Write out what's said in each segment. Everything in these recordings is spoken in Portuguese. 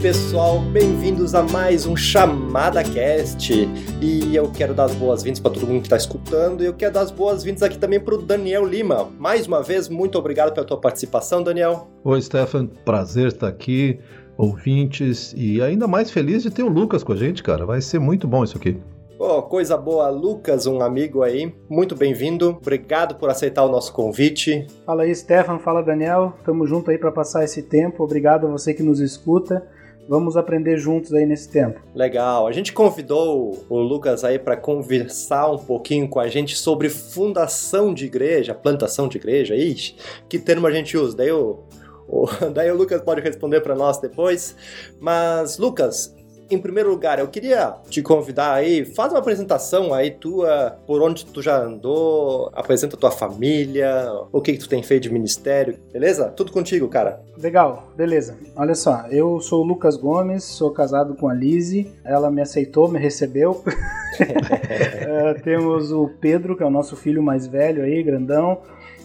Pessoal, bem-vindos a mais um Chamada Cast. E eu quero dar as boas-vindas para todo mundo que está escutando. E eu quero dar as boas-vindas aqui também para o Daniel Lima. Mais uma vez, muito obrigado pela tua participação, Daniel. Oi, Stefan, prazer estar aqui, ouvintes, e ainda mais feliz de ter o Lucas com a gente, cara. Vai ser muito bom isso aqui. Oh, coisa boa, Lucas, um amigo aí, muito bem-vindo. Obrigado por aceitar o nosso convite. Fala aí, Stefan, fala Daniel. Tamo junto aí para passar esse tempo. Obrigado a você que nos escuta. Vamos aprender juntos aí nesse tempo. Legal. A gente convidou o Lucas aí para conversar um pouquinho com a gente sobre fundação de igreja, plantação de igreja. Ixi, que termo a gente usa? Daí o, o daí o Lucas pode responder para nós depois. Mas, Lucas, em primeiro lugar, eu queria te convidar aí, faz uma apresentação aí tua, por onde tu já andou, apresenta tua família, o que, que tu tem feito de ministério, beleza? Tudo contigo, cara. Legal, beleza. Olha só, eu sou o Lucas Gomes, sou casado com a Lise, ela me aceitou, me recebeu. uh, temos o Pedro, que é o nosso filho mais velho aí, grandão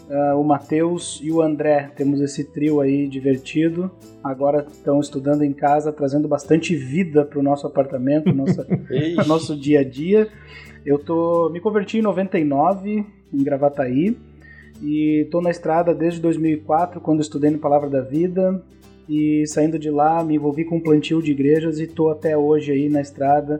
uh, o Matheus e o André. Temos esse trio aí divertido. Agora estão estudando em casa, trazendo bastante vida para o nosso apartamento, nossa, nosso dia a dia. Eu tô me converti em 99 em Gravataí e estou na estrada desde 2004, quando estudei no Palavra da Vida. E saindo de lá, me envolvi com um plantio de igrejas e estou até hoje aí na estrada,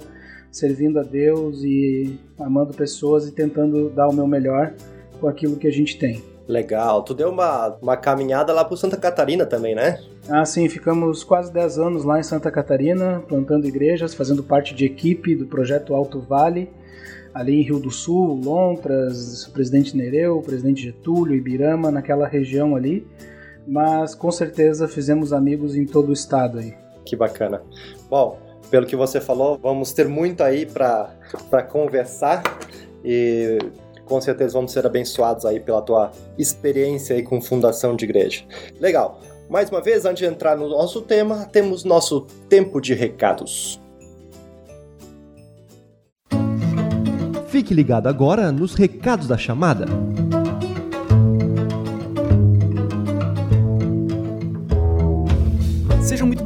servindo a Deus e amando pessoas e tentando dar o meu melhor com aquilo que a gente tem. Legal. Tu deu uma, uma caminhada lá pro Santa Catarina também, né? Ah, sim. Ficamos quase 10 anos lá em Santa Catarina, plantando igrejas, fazendo parte de equipe do projeto Alto Vale, ali em Rio do Sul, Lontras, Presidente Nereu, Presidente Getúlio, Ibirama, naquela região ali. Mas com certeza fizemos amigos em todo o estado aí. Que bacana. Bom, pelo que você falou, vamos ter muito aí para conversar. E com certeza vamos ser abençoados aí pela tua experiência aí com fundação de igreja. Legal. Mais uma vez, antes de entrar no nosso tema, temos nosso tempo de recados. Fique ligado agora nos recados da chamada.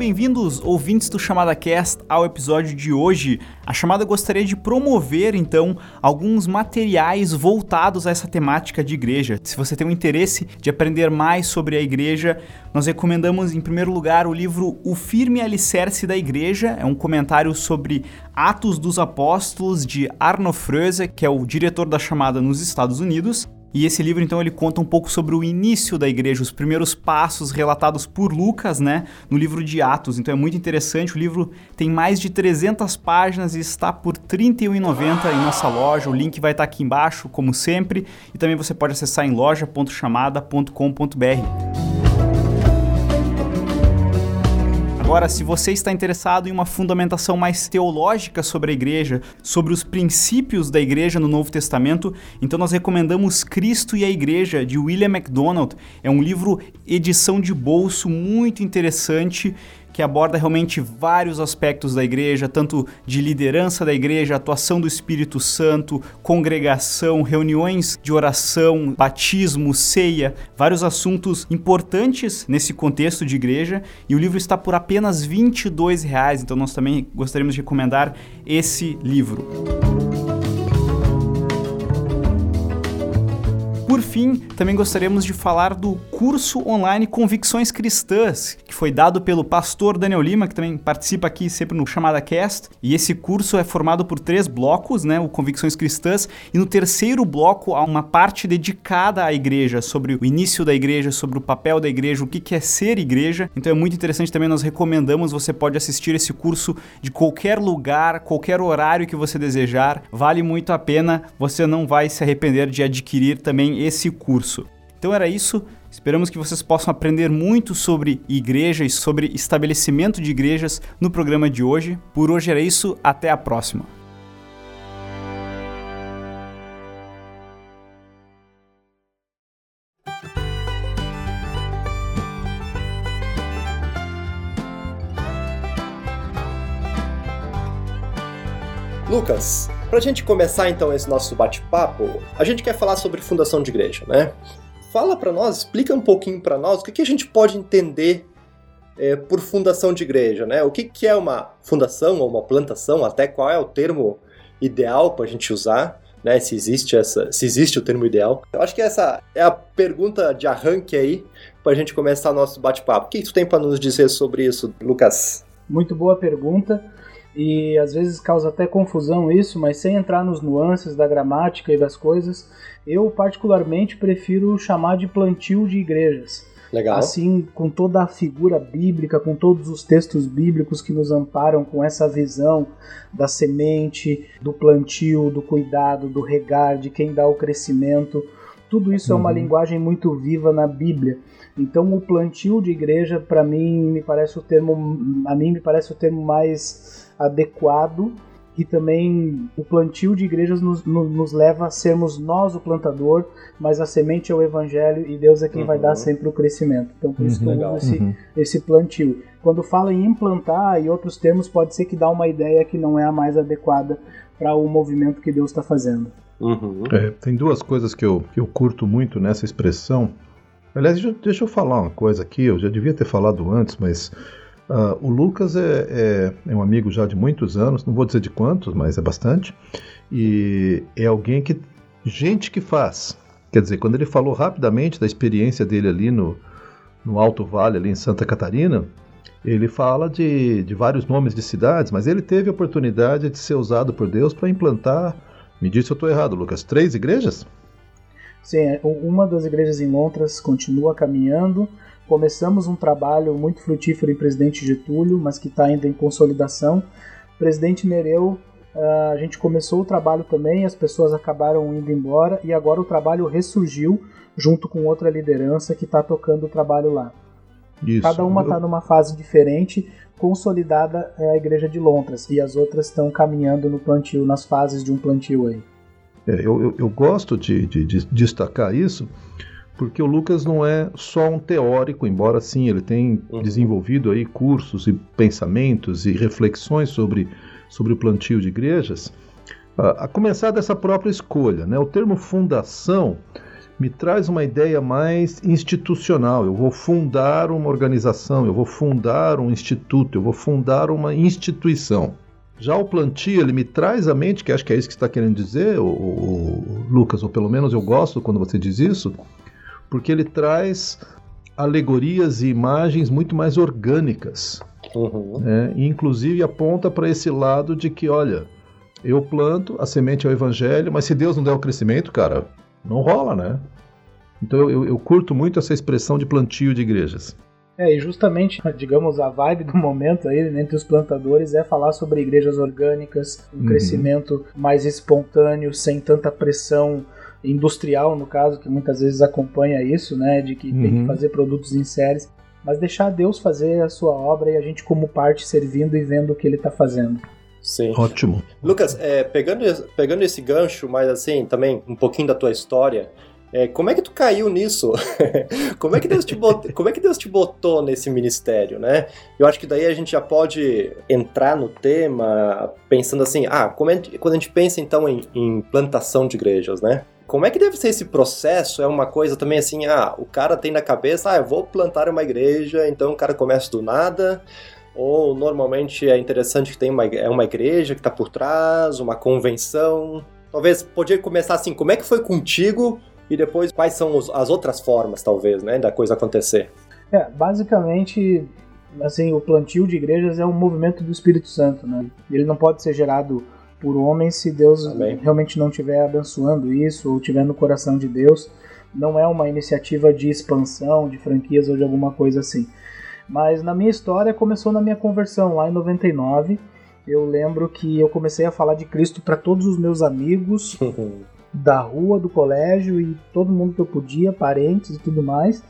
Bem-vindos, ouvintes do Chamada Cast, ao episódio de hoje. A chamada gostaria de promover, então, alguns materiais voltados a essa temática de igreja. Se você tem um interesse de aprender mais sobre a igreja, nós recomendamos, em primeiro lugar, o livro O Firme Alicerce da Igreja. É um comentário sobre Atos dos Apóstolos de Arno Fröse, que é o diretor da chamada nos Estados Unidos. E esse livro, então, ele conta um pouco sobre o início da igreja, os primeiros passos relatados por Lucas, né, no livro de Atos. Então é muito interessante. O livro tem mais de 300 páginas e está por R$ 31,90 em nossa loja. O link vai estar aqui embaixo, como sempre. E também você pode acessar em loja.chamada.com.br. Agora, se você está interessado em uma fundamentação mais teológica sobre a igreja, sobre os princípios da igreja no Novo Testamento, então nós recomendamos Cristo e a Igreja, de William MacDonald. É um livro edição de bolso muito interessante que aborda realmente vários aspectos da igreja, tanto de liderança da igreja, atuação do Espírito Santo, congregação, reuniões de oração, batismo, ceia, vários assuntos importantes nesse contexto de igreja. E o livro está por apenas 22 reais, então nós também gostaríamos de recomendar esse livro. Por fim, também gostaríamos de falar do curso online Convicções Cristãs, que foi dado pelo pastor Daniel Lima, que também participa aqui sempre no Chamada Cast. E esse curso é formado por três blocos, né? O Convicções Cristãs. E no terceiro bloco há uma parte dedicada à igreja, sobre o início da igreja, sobre o papel da igreja, o que é ser igreja. Então é muito interessante também, nós recomendamos, você pode assistir esse curso de qualquer lugar, qualquer horário que você desejar. Vale muito a pena, você não vai se arrepender de adquirir também esse curso. Então era isso. Esperamos que vocês possam aprender muito sobre igreja e sobre estabelecimento de igrejas no programa de hoje. Por hoje era isso, até a próxima. Lucas pra gente começar então esse nosso bate-papo, a gente quer falar sobre fundação de igreja, né? Fala para nós, explica um pouquinho para nós o que, que a gente pode entender é, por fundação de igreja, né? O que, que é uma fundação ou uma plantação, até qual é o termo ideal para a gente usar, né? Se existe essa, se existe o termo ideal. Eu acho que essa é a pergunta de arranque aí para a gente começar nosso bate-papo. O que tu tem para nos dizer sobre isso, Lucas? Muito boa pergunta. E às vezes causa até confusão isso, mas sem entrar nos nuances da gramática e das coisas, eu particularmente prefiro chamar de plantio de igrejas. Legal. Assim, com toda a figura bíblica, com todos os textos bíblicos que nos amparam com essa visão da semente, do plantio, do cuidado, do regar, de quem dá o crescimento. Tudo isso uhum. é uma uhum. linguagem muito viva na Bíblia. Então, o plantio de igreja, para mim, me parece o termo, a mim me parece o termo mais adequado e também o plantio de igrejas nos, nos, leva a sermos nós o plantador, mas a semente é o evangelho e Deus é quem uhum. vai dar uhum. sempre o crescimento. Então por isso que eu uso esse, uhum. esse plantio. Quando fala em implantar e outros termos, pode ser que dá uma ideia que não é a mais adequada para o movimento que Deus está fazendo. Uhum. É, tem duas coisas que eu, que eu curto muito nessa expressão. Aliás, deixa, deixa eu falar uma coisa aqui, eu já devia ter falado antes, mas Uh, o Lucas é, é, é, um amigo já de muitos anos, não vou dizer de quantos, mas é bastante. E é alguém que. Gente que faz. Quer dizer, quando ele falou rapidamente da experiência dele ali no, no Alto Vale, ali em Santa Catarina, ele fala de, de vários nomes de cidades, mas ele teve a oportunidade de ser usado por Deus para implantar. Me disse se eu estou errado, Lucas, três igrejas? Sim, é, uma das igrejas em Londres continua caminhando. Começamos um trabalho muito frutífero em Presidente Getúlio, mas que está ainda em consolidação. Presidente Nereu, ah, a gente começou o trabalho também, as pessoas acabaram indo embora e agora o trabalho ressurgiu junto com outra liderança que está tocando o trabalho lá. Isso. Cada uma está numa fase diferente. Consolidada é a igreja de Londres e as outras estão caminhando no plantio, nas fases de um plantio aí. É, eu, eu, eu, gosto de, de, de destacar isso porque o Lucas não é só um teórico, embora sim ele tenha uhum. desenvolvido aí cursos e pensamentos e reflexões sobre, sobre o plantio de igrejas, a, a começar dessa própria escolha. Né? O termo fundação me traz uma ideia mais institucional. Eu vou fundar uma organização, eu vou fundar um instituto, eu vou fundar uma instituição. Já o plantio, ele me traz à mente, que acho que é isso que você está querendo dizer, o, o, Lucas, ou pelo menos eu gosto quando você diz isso, porque ele traz alegorias e imagens muito mais orgânicas. Uhum. Né? E inclusive aponta para esse lado de que, olha, eu planto, a semente é o evangelho, mas se Deus não der o crescimento, cara, não rola, né? Então eu, eu curto muito essa expressão de plantio de igrejas. É, e justamente, digamos, a vibe do momento aí entre os plantadores é falar sobre igrejas orgânicas, um uhum. crescimento mais espontâneo, sem tanta pressão industrial, no caso, que muitas vezes acompanha isso, né? De que uhum. tem que uhum. fazer produtos em séries. Mas deixar Deus fazer a sua obra e a gente, como parte, servindo e vendo o que ele está fazendo. Sim. Ótimo. Lucas, é, pegando, pegando esse gancho, mas assim, também um pouquinho da tua história, é, como é que tu caiu nisso? como, é que Deus te botou, como é que Deus te botou nesse ministério, né? Eu acho que daí a gente já pode entrar no tema pensando assim, ah, é, quando a gente pensa então em, em plantação de igrejas, né? Como é que deve ser esse processo? É uma coisa também assim, ah, o cara tem na cabeça, ah, eu vou plantar uma igreja, então o cara começa do nada. Ou normalmente é interessante que tem uma, é uma igreja que está por trás, uma convenção. Talvez podia começar assim, como é que foi contigo e depois quais são os, as outras formas, talvez, né, da coisa acontecer. É, basicamente, assim, o plantio de igrejas é um movimento do Espírito Santo, né? Ele não pode ser gerado por homens se Deus Amém. realmente não estiver abençoando isso ou estiver no coração de Deus. Não é uma iniciativa de expansão, de franquias ou de alguma coisa assim. Mas na minha história começou na minha conversão lá em 99. Eu lembro que eu comecei a falar de Cristo para todos os meus amigos da rua, do colégio e todo mundo que eu podia, parentes e tudo mais.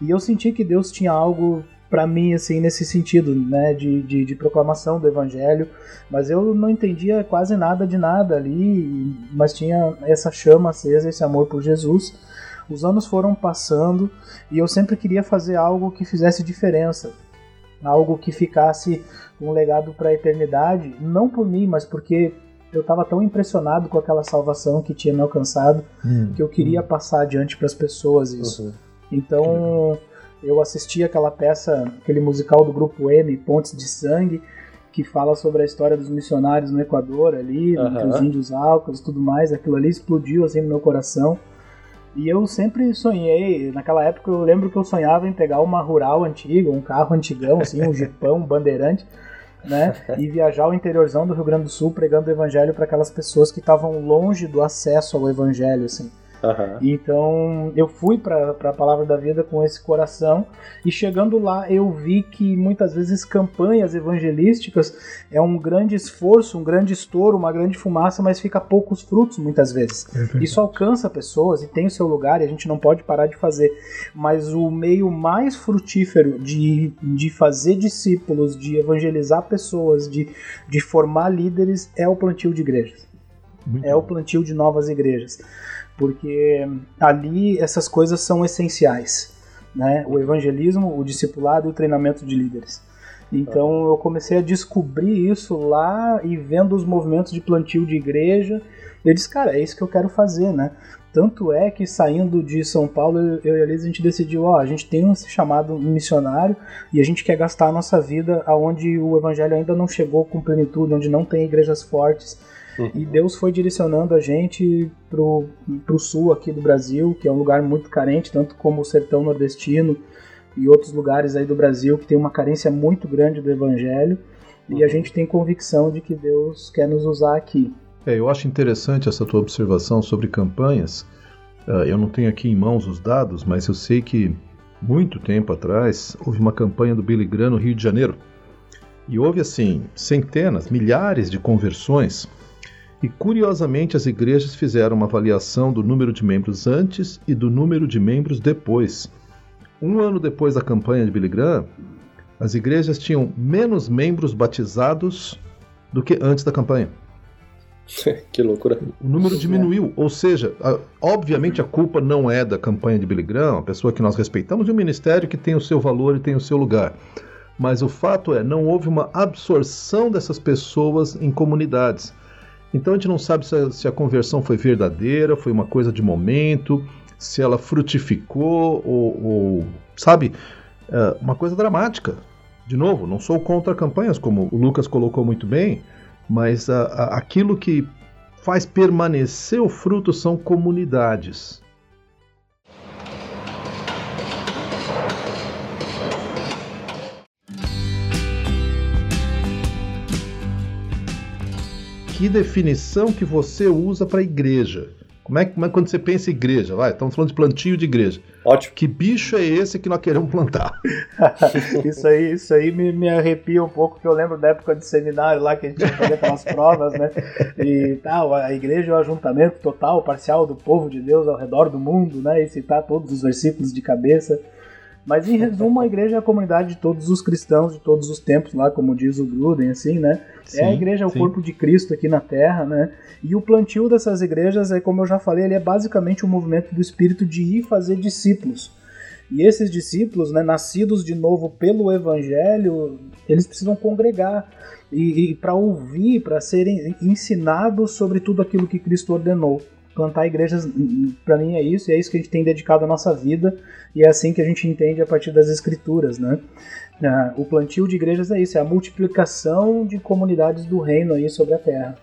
E eu senti que Deus tinha algo para mim, assim, nesse sentido, né, de, de, de, proclamação do evangelho, mas eu não entendia quase nada de nada ali, mas tinha essa chama acesa, esse amor por Jesus. Os anos foram passando e eu sempre queria fazer algo que fizesse diferença, algo que ficasse um legado para a eternidade, não por mim, mas porque eu estava tão impressionado com aquela salvação que tinha me alcançado hum, que eu queria hum. passar adiante para as pessoas isso. Uhum. Então eu assisti aquela peça, aquele musical do grupo M, Pontes de Sangue, que fala sobre a história dos missionários no Equador ali, uhum. os índios alcos e tudo mais. Aquilo ali explodiu assim no meu coração. E eu sempre sonhei, naquela época eu lembro que eu sonhava em pegar uma rural antiga, um carro antigão, assim, um jipão, um bandeirante, né? E viajar ao interiorzão do Rio Grande do Sul pregando o evangelho para aquelas pessoas que estavam longe do acesso ao evangelho, assim. Uhum. Então eu fui para a Palavra da Vida com esse coração e chegando lá eu vi que muitas vezes campanhas evangelísticas é um grande esforço, um grande estouro, uma grande fumaça, mas fica poucos frutos muitas vezes. É Isso alcança pessoas e tem o seu lugar e a gente não pode parar de fazer. Mas o meio mais frutífero de, de fazer discípulos, de evangelizar pessoas, de, de formar líderes é o plantio de igrejas. Muito é bom. o plantio de novas igrejas porque ali essas coisas são essenciais, né? O evangelismo, o discipulado e o treinamento de líderes. Então eu comecei a descobrir isso lá e vendo os movimentos de plantio de igreja, eu disse, cara, é isso que eu quero fazer, né? Tanto é que saindo de São Paulo, eu e a Liz, a gente decidiu, ó, a gente tem um chamado missionário e a gente quer gastar a nossa vida aonde o evangelho ainda não chegou com plenitude, onde não tem igrejas fortes, Uhum. E Deus foi direcionando a gente pro, pro sul aqui do Brasil, que é um lugar muito carente, tanto como o sertão nordestino e outros lugares aí do Brasil que tem uma carência muito grande do evangelho. Uhum. E a uhum. gente tem convicção de que Deus quer nos usar aqui. É, eu acho interessante essa tua observação sobre campanhas. Uh, eu não tenho aqui em mãos os dados, mas eu sei que muito tempo atrás houve uma campanha do Billy Graham no Rio de Janeiro. E houve assim centenas, milhares de conversões e curiosamente, as igrejas fizeram uma avaliação do número de membros antes e do número de membros depois. Um ano depois da campanha de Billy Graham, as igrejas tinham menos membros batizados do que antes da campanha. que loucura. O número diminuiu, ou seja, a, obviamente a culpa não é da campanha de Billy Graham, a pessoa que nós respeitamos, de um ministério que tem o seu valor e tem o seu lugar. Mas o fato é, não houve uma absorção dessas pessoas em comunidades. Então a gente não sabe se a, se a conversão foi verdadeira, foi uma coisa de momento, se ela frutificou ou, ou sabe, é uma coisa dramática. De novo, não sou contra campanhas, como o Lucas colocou muito bem, mas a, a, aquilo que faz permanecer o fruto são comunidades. Que definição que você usa para igreja? Como é, como é quando você pensa em igreja? Vai, estamos falando de plantio de igreja. Ótimo. Que bicho é esse que nós queremos plantar? isso aí, isso aí me, me arrepia um pouco, porque eu lembro da época de seminário lá que a gente ia fazer aquelas provas, né? E tal, a igreja é o ajuntamento total, parcial do povo de Deus ao redor do mundo, né? E citar todos os versículos de cabeça. Mas em resumo, a igreja é a comunidade de todos os cristãos de todos os tempos, lá como diz o Gruden, assim, né? Sim, é a igreja, é o corpo de Cristo aqui na Terra, né? E o plantio dessas igrejas é, como eu já falei, ele é basicamente um movimento do Espírito de ir fazer discípulos. E esses discípulos, né, nascidos de novo pelo Evangelho, eles precisam congregar e, e para ouvir, para serem ensinados sobre tudo aquilo que Cristo ordenou plantar igrejas, para mim é isso, e é isso que a gente tem dedicado a nossa vida, e é assim que a gente entende a partir das escrituras, né? Ah, o plantio de igrejas é isso, é a multiplicação de comunidades do reino aí sobre a terra.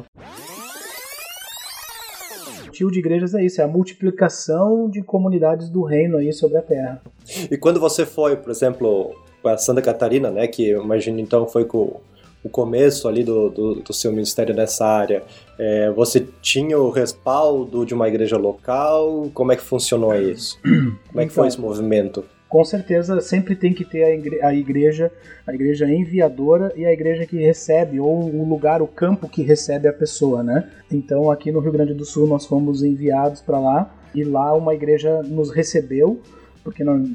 O plantio de igrejas é isso, é a multiplicação de comunidades do reino aí sobre a terra. E quando você foi, por exemplo, para Santa Catarina, né, que imagino então foi com o começo ali do, do, do seu ministério nessa área, é, você tinha o respaldo de uma igreja local? Como é que funcionou isso? Como é que foi então, esse movimento? Com certeza sempre tem que ter a igreja, a igreja, a igreja enviadora e a igreja que recebe, ou o lugar, o campo que recebe a pessoa, né? Então aqui no Rio Grande do Sul nós fomos enviados para lá e lá uma igreja nos recebeu porque nós,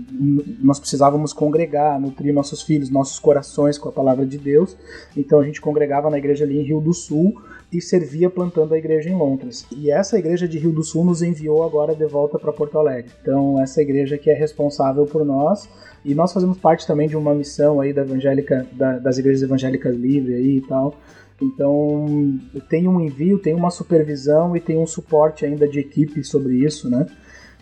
nós precisávamos congregar, nutrir nossos filhos, nossos corações com a palavra de Deus. Então a gente congregava na igreja ali em Rio do Sul e servia plantando a igreja em Londres. E essa igreja de Rio do Sul nos enviou agora de volta para Porto Alegre. Então essa igreja que é responsável por nós e nós fazemos parte também de uma missão aí da evangélica, da, das igrejas evangélicas livres aí e tal. Então, tem um envio, tem uma supervisão e tem um suporte ainda de equipe sobre isso, né?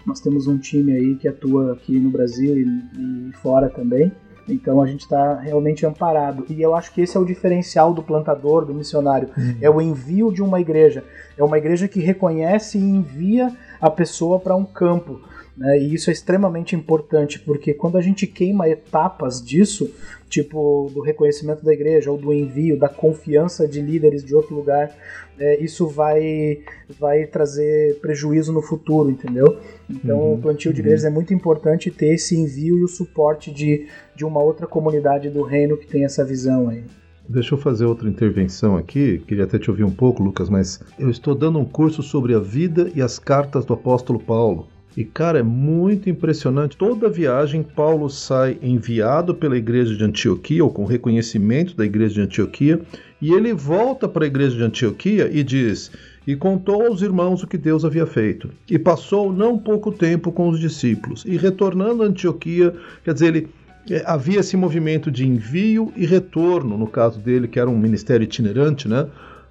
Nós temos um time aí que atua aqui no Brasil e, e fora também. Então a gente está realmente amparado. E eu acho que esse é o diferencial do plantador, do missionário. Uhum. É o envio de uma igreja. É uma igreja que reconhece e envia a pessoa para um campo. Né? E isso é extremamente importante, porque quando a gente queima etapas disso, tipo do reconhecimento da igreja, ou do envio, da confiança de líderes de outro lugar, é, isso vai, vai trazer prejuízo no futuro, entendeu? Então uhum, o plantio de uhum. igrejas é muito importante ter esse envio e o suporte de, de uma outra comunidade do reino que tem essa visão aí. Deixa eu fazer outra intervenção aqui. Queria até te ouvir um pouco, Lucas, mas eu estou dando um curso sobre a vida e as cartas do apóstolo Paulo. E cara, é muito impressionante. Toda viagem, Paulo sai enviado pela igreja de Antioquia, ou com reconhecimento da igreja de Antioquia, e ele volta para a igreja de Antioquia e diz: E contou aos irmãos o que Deus havia feito. E passou não pouco tempo com os discípulos. E retornando a Antioquia, quer dizer, ele é, havia esse movimento de envio e retorno, no caso dele, que era um ministério itinerante, né?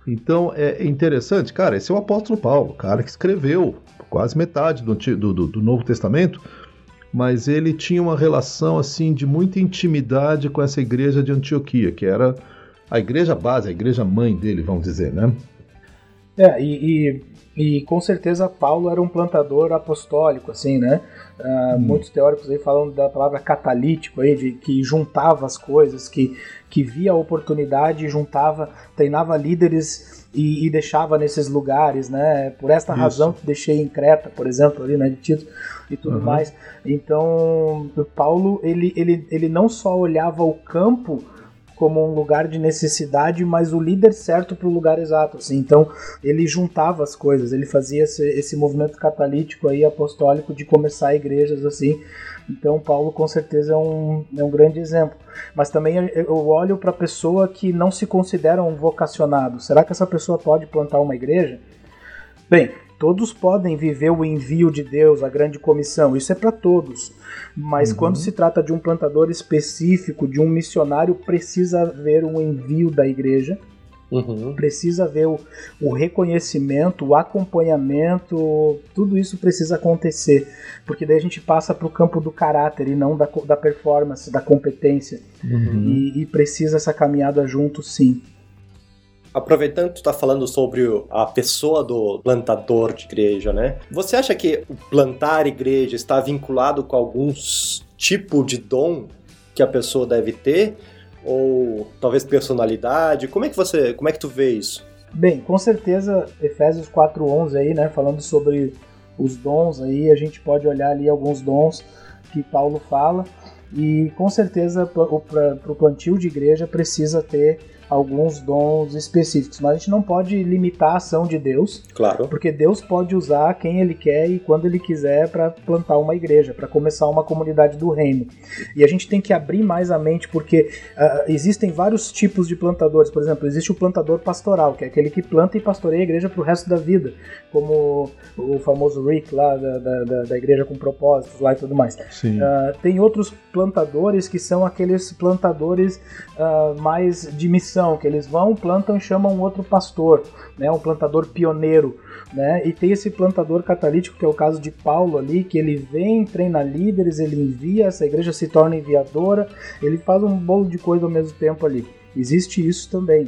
Então é interessante, cara. Esse é o apóstolo Paulo, o cara que escreveu quase metade do, do, do Novo Testamento, mas ele tinha uma relação assim de muita intimidade com essa igreja de Antioquia, que era a igreja base, a igreja mãe dele, vamos dizer, né? É, e, e, e com certeza Paulo era um plantador apostólico, assim, né? Uh, hum. Muitos teóricos aí falam da palavra catalítico aí, de que juntava as coisas, que, que via a oportunidade e juntava, treinava líderes e, e, deixava nesses lugares, né? Por esta Isso. razão que deixei em Creta, por exemplo, ali, né, de Tito e tudo uhum. mais. Então, Paulo, ele, ele, ele não só olhava o campo como um lugar de necessidade, mas o líder certo para o lugar exato. Assim. Então ele juntava as coisas, ele fazia esse, esse movimento catalítico aí apostólico de começar igrejas assim. Então Paulo com certeza é um, é um grande exemplo. Mas também eu olho para a pessoa que não se considera um vocacionado. Será que essa pessoa pode plantar uma igreja? Bem, Todos podem viver o envio de Deus, a grande comissão, isso é para todos. Mas uhum. quando se trata de um plantador específico, de um missionário, precisa haver um envio da igreja, uhum. precisa haver o, o reconhecimento, o acompanhamento, tudo isso precisa acontecer, porque daí a gente passa para o campo do caráter e não da, da performance, da competência. Uhum. E, e precisa essa caminhada junto, sim aproveitando que tu tá falando sobre a pessoa do plantador de igreja, né? Você acha que plantar igreja está vinculado com algum tipo de dom que a pessoa deve ter? Ou talvez personalidade? Como é que você, como é que tu vê isso? Bem, com certeza Efésios 4:11 aí, né, falando sobre os dons aí, a gente pode olhar ali alguns dons que Paulo fala e com certeza para o plantio de igreja precisa ter alguns dons específicos, mas a gente não pode limitar a ação de Deus. Claro. Porque Deus pode usar quem ele quer e quando ele quiser para plantar uma igreja, para começar uma comunidade do reino. E a gente tem que abrir mais a mente porque uh, existem vários tipos de plantadores. Por exemplo, existe o plantador pastoral, que é aquele que planta e pastoreia a igreja para o resto da vida, como o famoso Rick lá da, da, da igreja com propósitos lá e tudo mais. Uh, tem outros plantadores que são aqueles plantadores uh, mais de missão que eles vão, plantam e chamam um outro pastor, né, um plantador pioneiro, né? E tem esse plantador catalítico que é o caso de Paulo ali, que ele vem, treina líderes, ele envia, essa igreja se torna enviadora, ele faz um bolo de coisa ao mesmo tempo ali. Existe isso também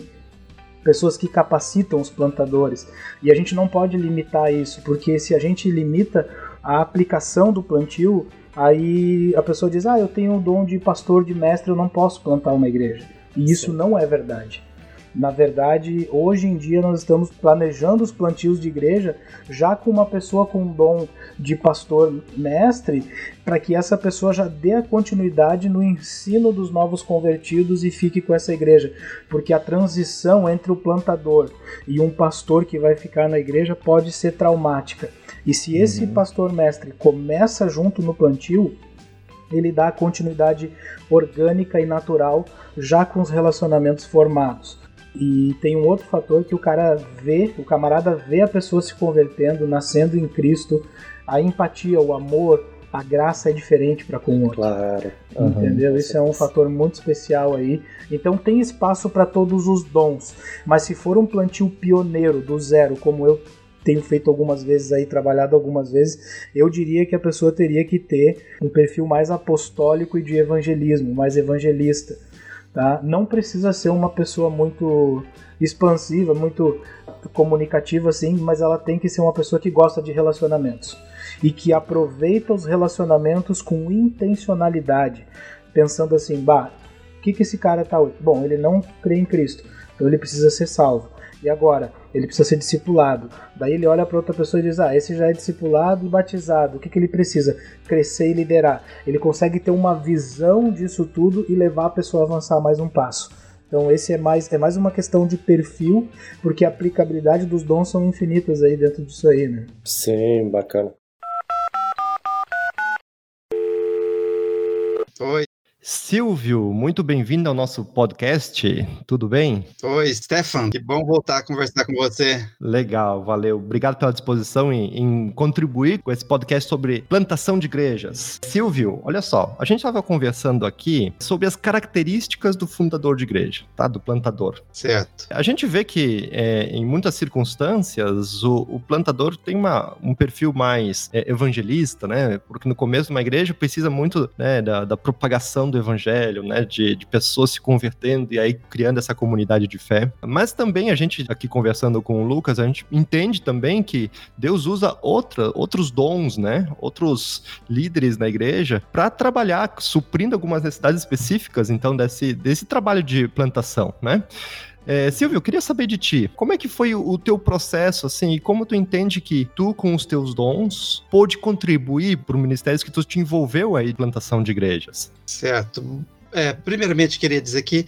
pessoas que capacitam os plantadores. E a gente não pode limitar isso, porque se a gente limita a aplicação do plantio, aí a pessoa diz: Ah, eu tenho o dom de pastor, de mestre, eu não posso plantar uma igreja. E isso Sim. não é verdade. Na verdade, hoje em dia nós estamos planejando os plantios de igreja já com uma pessoa com dom de pastor mestre, para que essa pessoa já dê a continuidade no ensino dos novos convertidos e fique com essa igreja, porque a transição entre o plantador e um pastor que vai ficar na igreja pode ser traumática. E se esse uhum. pastor mestre começa junto no plantio, ele dá continuidade orgânica e natural já com os relacionamentos formados. E tem um outro fator que o cara vê, o camarada vê a pessoa se convertendo, nascendo em Cristo, a empatia, o amor, a graça é diferente para com o outro. Claro. Entendeu? Uhum. Isso é um fator muito especial aí. Então tem espaço para todos os dons. Mas se for um plantio pioneiro do zero, como eu tenho feito algumas vezes aí, trabalhado algumas vezes, eu diria que a pessoa teria que ter um perfil mais apostólico e de evangelismo, mais evangelista. Tá? Não precisa ser uma pessoa muito expansiva, muito comunicativa assim, mas ela tem que ser uma pessoa que gosta de relacionamentos e que aproveita os relacionamentos com intencionalidade, pensando assim, bah, o que, que esse cara tá hoje? Bom, ele não crê em Cristo, então ele precisa ser salvo. E agora? Ele precisa ser discipulado. Daí ele olha para outra pessoa e diz: Ah, esse já é discipulado e batizado. O que, que ele precisa? Crescer e liderar. Ele consegue ter uma visão disso tudo e levar a pessoa a avançar mais um passo. Então esse é mais, é mais uma questão de perfil, porque a aplicabilidade dos dons são infinitas aí dentro disso aí, né? Sim, bacana. Oi. Silvio, muito bem-vindo ao nosso podcast. Tudo bem? Oi, Stefan. Que bom voltar a conversar com você. Legal, valeu. Obrigado pela disposição em, em contribuir com esse podcast sobre plantação de igrejas. Silvio, olha só, a gente estava conversando aqui sobre as características do fundador de igreja, tá? Do plantador. Certo. A gente vê que é, em muitas circunstâncias o, o plantador tem uma, um perfil mais é, evangelista, né? Porque no começo de uma igreja precisa muito né, da, da propagação do evangelho, né? De, de, pessoas se convertendo e aí criando essa comunidade de fé. Mas também a gente, aqui conversando com o Lucas, a gente entende também que Deus usa outra, outros dons, né? Outros líderes na igreja para trabalhar, suprindo algumas necessidades específicas, então, desse, desse trabalho de plantação, né? É, Silvio, eu queria saber de ti, como é que foi o, teu processo, assim, e como tu entende que tu, com os teus dons, pôde contribuir para o ministério que tu te envolveu aí plantação de igrejas? Certo. É, primeiramente, queria dizer que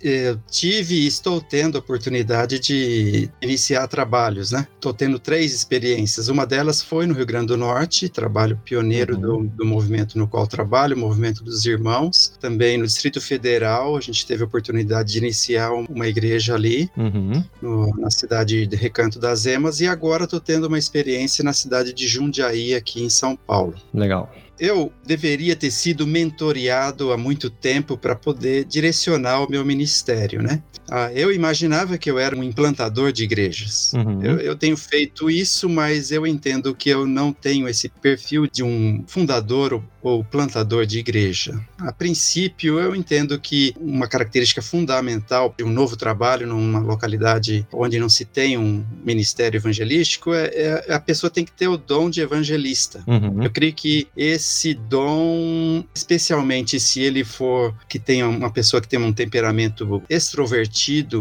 eu tive e estou tendo a oportunidade de iniciar trabalhos, né? Estou tendo três experiências. Uma delas foi no Rio Grande do Norte, trabalho pioneiro uhum. do, do movimento no qual trabalho, o Movimento dos Irmãos. Também no Distrito Federal, a gente teve a oportunidade de iniciar uma igreja ali, uhum. no, na cidade de Recanto das Emas. E agora estou tendo uma experiência na cidade de Jundiaí, aqui em São Paulo. Legal eu deveria ter sido mentoreado há muito tempo para poder direcionar o meu ministério, né? Ah, eu imaginava que eu era um implantador de igrejas. Uhum. Eu, eu, tenho feito isso, mas eu entendo que eu não tenho esse perfil de um fundador ou, ou plantador de igreja. A princípio, eu entendo que uma característica fundamental de um novo trabalho numa localidade onde não se tem um ministério evangelístico é, é a pessoa tem que ter o dom de evangelista. Uhum. Eu creio que esse esse dom, especialmente se ele for que tenha uma pessoa que tem um temperamento extrovertido,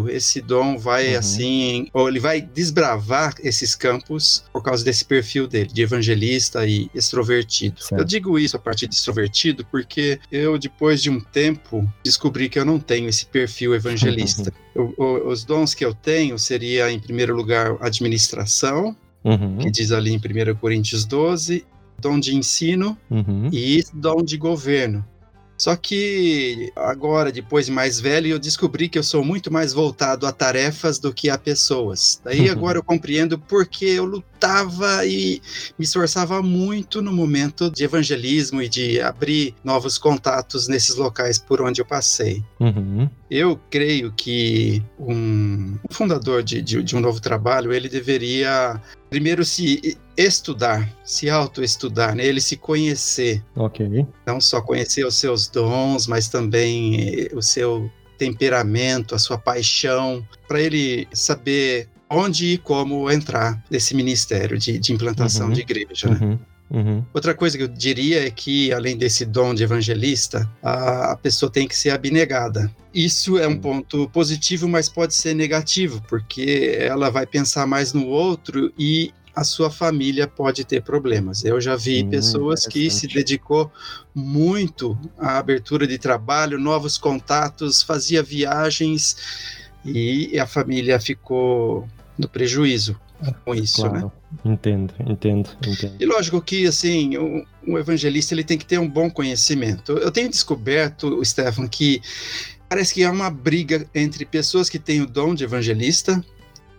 esse dom vai Uhum. assim, ou ele vai desbravar esses campos por causa desse perfil dele, de evangelista e extrovertido. Certo. Eu digo isso a partir de extrovertido porque eu, depois de um tempo, descobri que eu não tenho esse perfil evangelista. O- os dons que eu tenho seria, em primeiro lugar, administração, Uhum. que diz ali em 1 Coríntios 12, dom de ensino Uhum. e dom de governo. Só que agora, depois de mais velho, eu descobri que eu sou muito mais voltado a tarefas do que a pessoas. Daí agora eu compreendo porque eu lutava e me esforçava muito no momento de evangelismo e de abrir novos contatos nesses locais por onde eu passei. Uhum. Eu creio que um fundador de, de, de um novo trabalho, ele deveria primeiro se estudar, se autoestudar, né? ele se conhecer, Ok. não só conhecer os seus dons, mas também eh, o seu temperamento, a sua paixão, para ele saber onde e como entrar nesse ministério de, de implantação Uhum. de igreja. Né? Uhum. Uhum. Outra coisa que eu diria é que, além desse dom de evangelista, a, a pessoa tem que ser abnegada. Isso é um Sim. ponto positivo, mas pode ser negativo, porque ela vai pensar mais no outro e a sua família pode ter problemas. Eu já vi Hum, pessoas que se dedicou muito à abertura de trabalho, novos contatos, fazia viagens e a família ficou no prejuízo com isso, né? Entendo, entendo, entendo. E lógico que, assim, o, o evangelista ele tem que ter um bom conhecimento. Eu tenho descoberto, Stefan, que parece que há uma briga entre pessoas que têm o dom de evangelista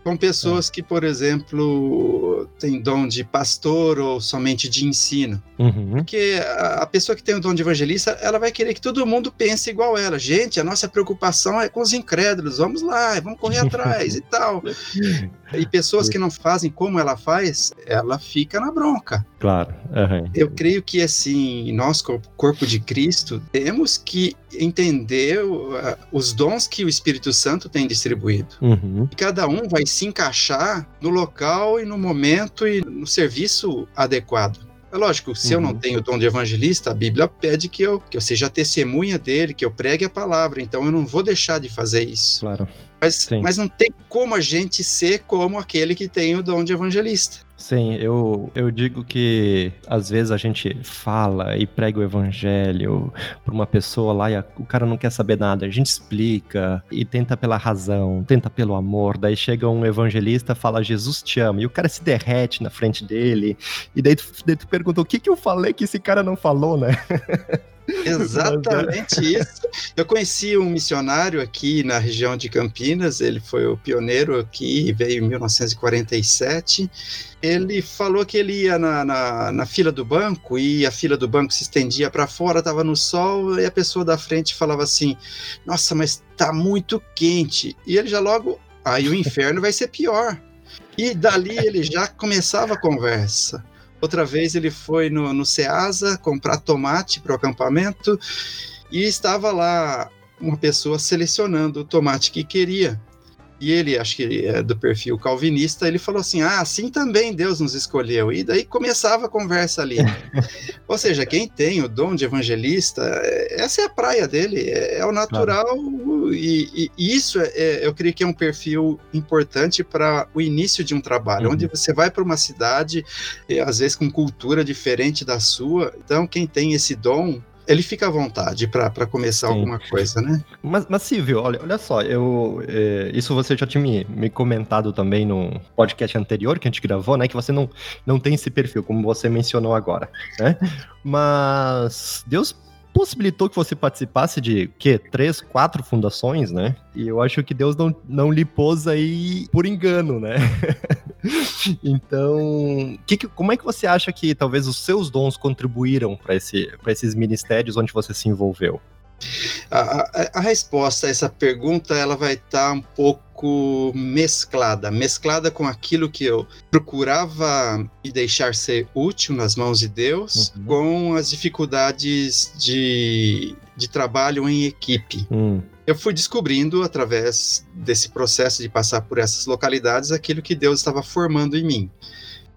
Com pessoas que, por exemplo, têm dom de pastor ou somente de ensino. Uhum. Porque a a pessoa que tem o dom de evangelista, ela vai querer que todo mundo pense igual ela. Gente, a nossa preocupação é com os incrédulos, vamos lá, vamos correr atrás e tal. E pessoas que não fazem como ela faz, ela fica na bronca. Claro. Uhum. Eu creio que, assim, nós, corpo, de Cristo, temos que entender os dons que o Espírito Santo tem distribuído. Uhum. Cada um vai se encaixar no local e no momento e no serviço adequado. É lógico, se eu não Uhum. tenho o dom de evangelista, a Bíblia pede que eu, que eu seja testemunha dele, que eu pregue a palavra, então eu não vou deixar de fazer isso. Claro. Mas, Sim. mas não tem como a gente ser como aquele que tem o dom de evangelista. Sim, eu, eu digo que às vezes a gente fala e prega o evangelho pra uma pessoa lá e a- o cara não quer saber nada. A gente explica e tenta pela razão, tenta pelo amor. Daí chega um evangelista, fala Jesus te ama, e o cara se derrete na frente dele. E daí tu, daí tu pergunta o que, que eu falei que esse cara não falou, né? Exatamente isso. Eu conheci um missionário aqui na região de Campinas, ele foi o pioneiro aqui, veio em 1947. Ele falou que ele ia na, na, na fila do banco e a fila do banco se estendia para fora, estava no sol, e a pessoa da frente falava assim: Nossa, mas tá muito quente. E ele já logo, aí o inferno vai ser pior. E dali ele já começava a conversa. Outra vez ele foi no, no Ceasa comprar tomate para o acampamento e estava lá uma pessoa selecionando o tomate que queria. E ele, acho que ele é do perfil calvinista, ele falou assim: Ah, assim também Deus nos escolheu. E daí começava a conversa ali. Ou seja, quem tem o dom de evangelista, é- essa é a praia dele, é, é o natural. E, e isso é, é- eu creio que é um perfil importante para o início de um trabalho, Uhum. onde você vai para uma cidade, às vezes com cultura diferente da sua. Então, quem tem esse dom, ele fica à vontade para começar Sim. alguma coisa, né? Mas, mas Silvio, olha, olha só, eu, é, isso você já tinha me, me comentado também no podcast anterior que a gente gravou, né? Que você não, não tem esse perfil, como você mencionou agora, né? Mas Deus possibilitou que você participasse de, quê? Três, quatro fundações, né? E eu acho que Deus não, não lhe pôs aí por engano, né? então, que que- como é que você acha que talvez os seus dons contribuíram para esse, esses ministérios onde você se envolveu? A, a- a resposta a essa pergunta ela vai estar um pouco mesclada, mesclada com aquilo que eu procurava me deixar ser útil nas mãos de Deus, Uhum. com as dificuldades de, de trabalho em equipe. Hum, Eu fui descobrindo através desse processo de passar por essas localidades aquilo que Deus estava formando em mim.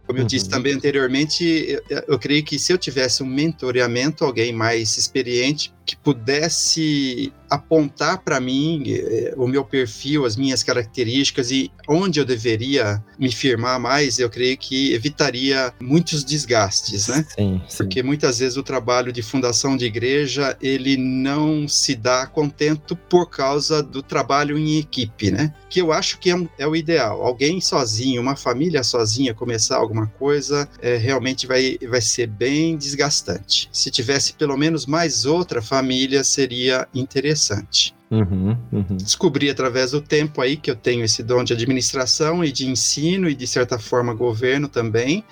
Como eu Uhum. disse também anteriormente, eu, eu creio que se eu tivesse um mentoreamento, alguém mais experiente que pudesse apontar para mim eh, o meu perfil, as minhas características e onde eu deveria me firmar mais, eu creio que evitaria muitos desgastes, né? Sim, sim. Porque muitas vezes o trabalho de fundação de igreja ele não se dá contento por causa do trabalho em equipe, né? Que eu acho que é, um- é o ideal. Alguém sozinho, uma família sozinha começar alguma coisa, é, realmente vai, vai ser bem desgastante. Se tivesse pelo menos mais outra família, seria interessante Uhum, uhum. descobri através do tempo aí que eu tenho esse dom de administração e de ensino e de certa forma governo também.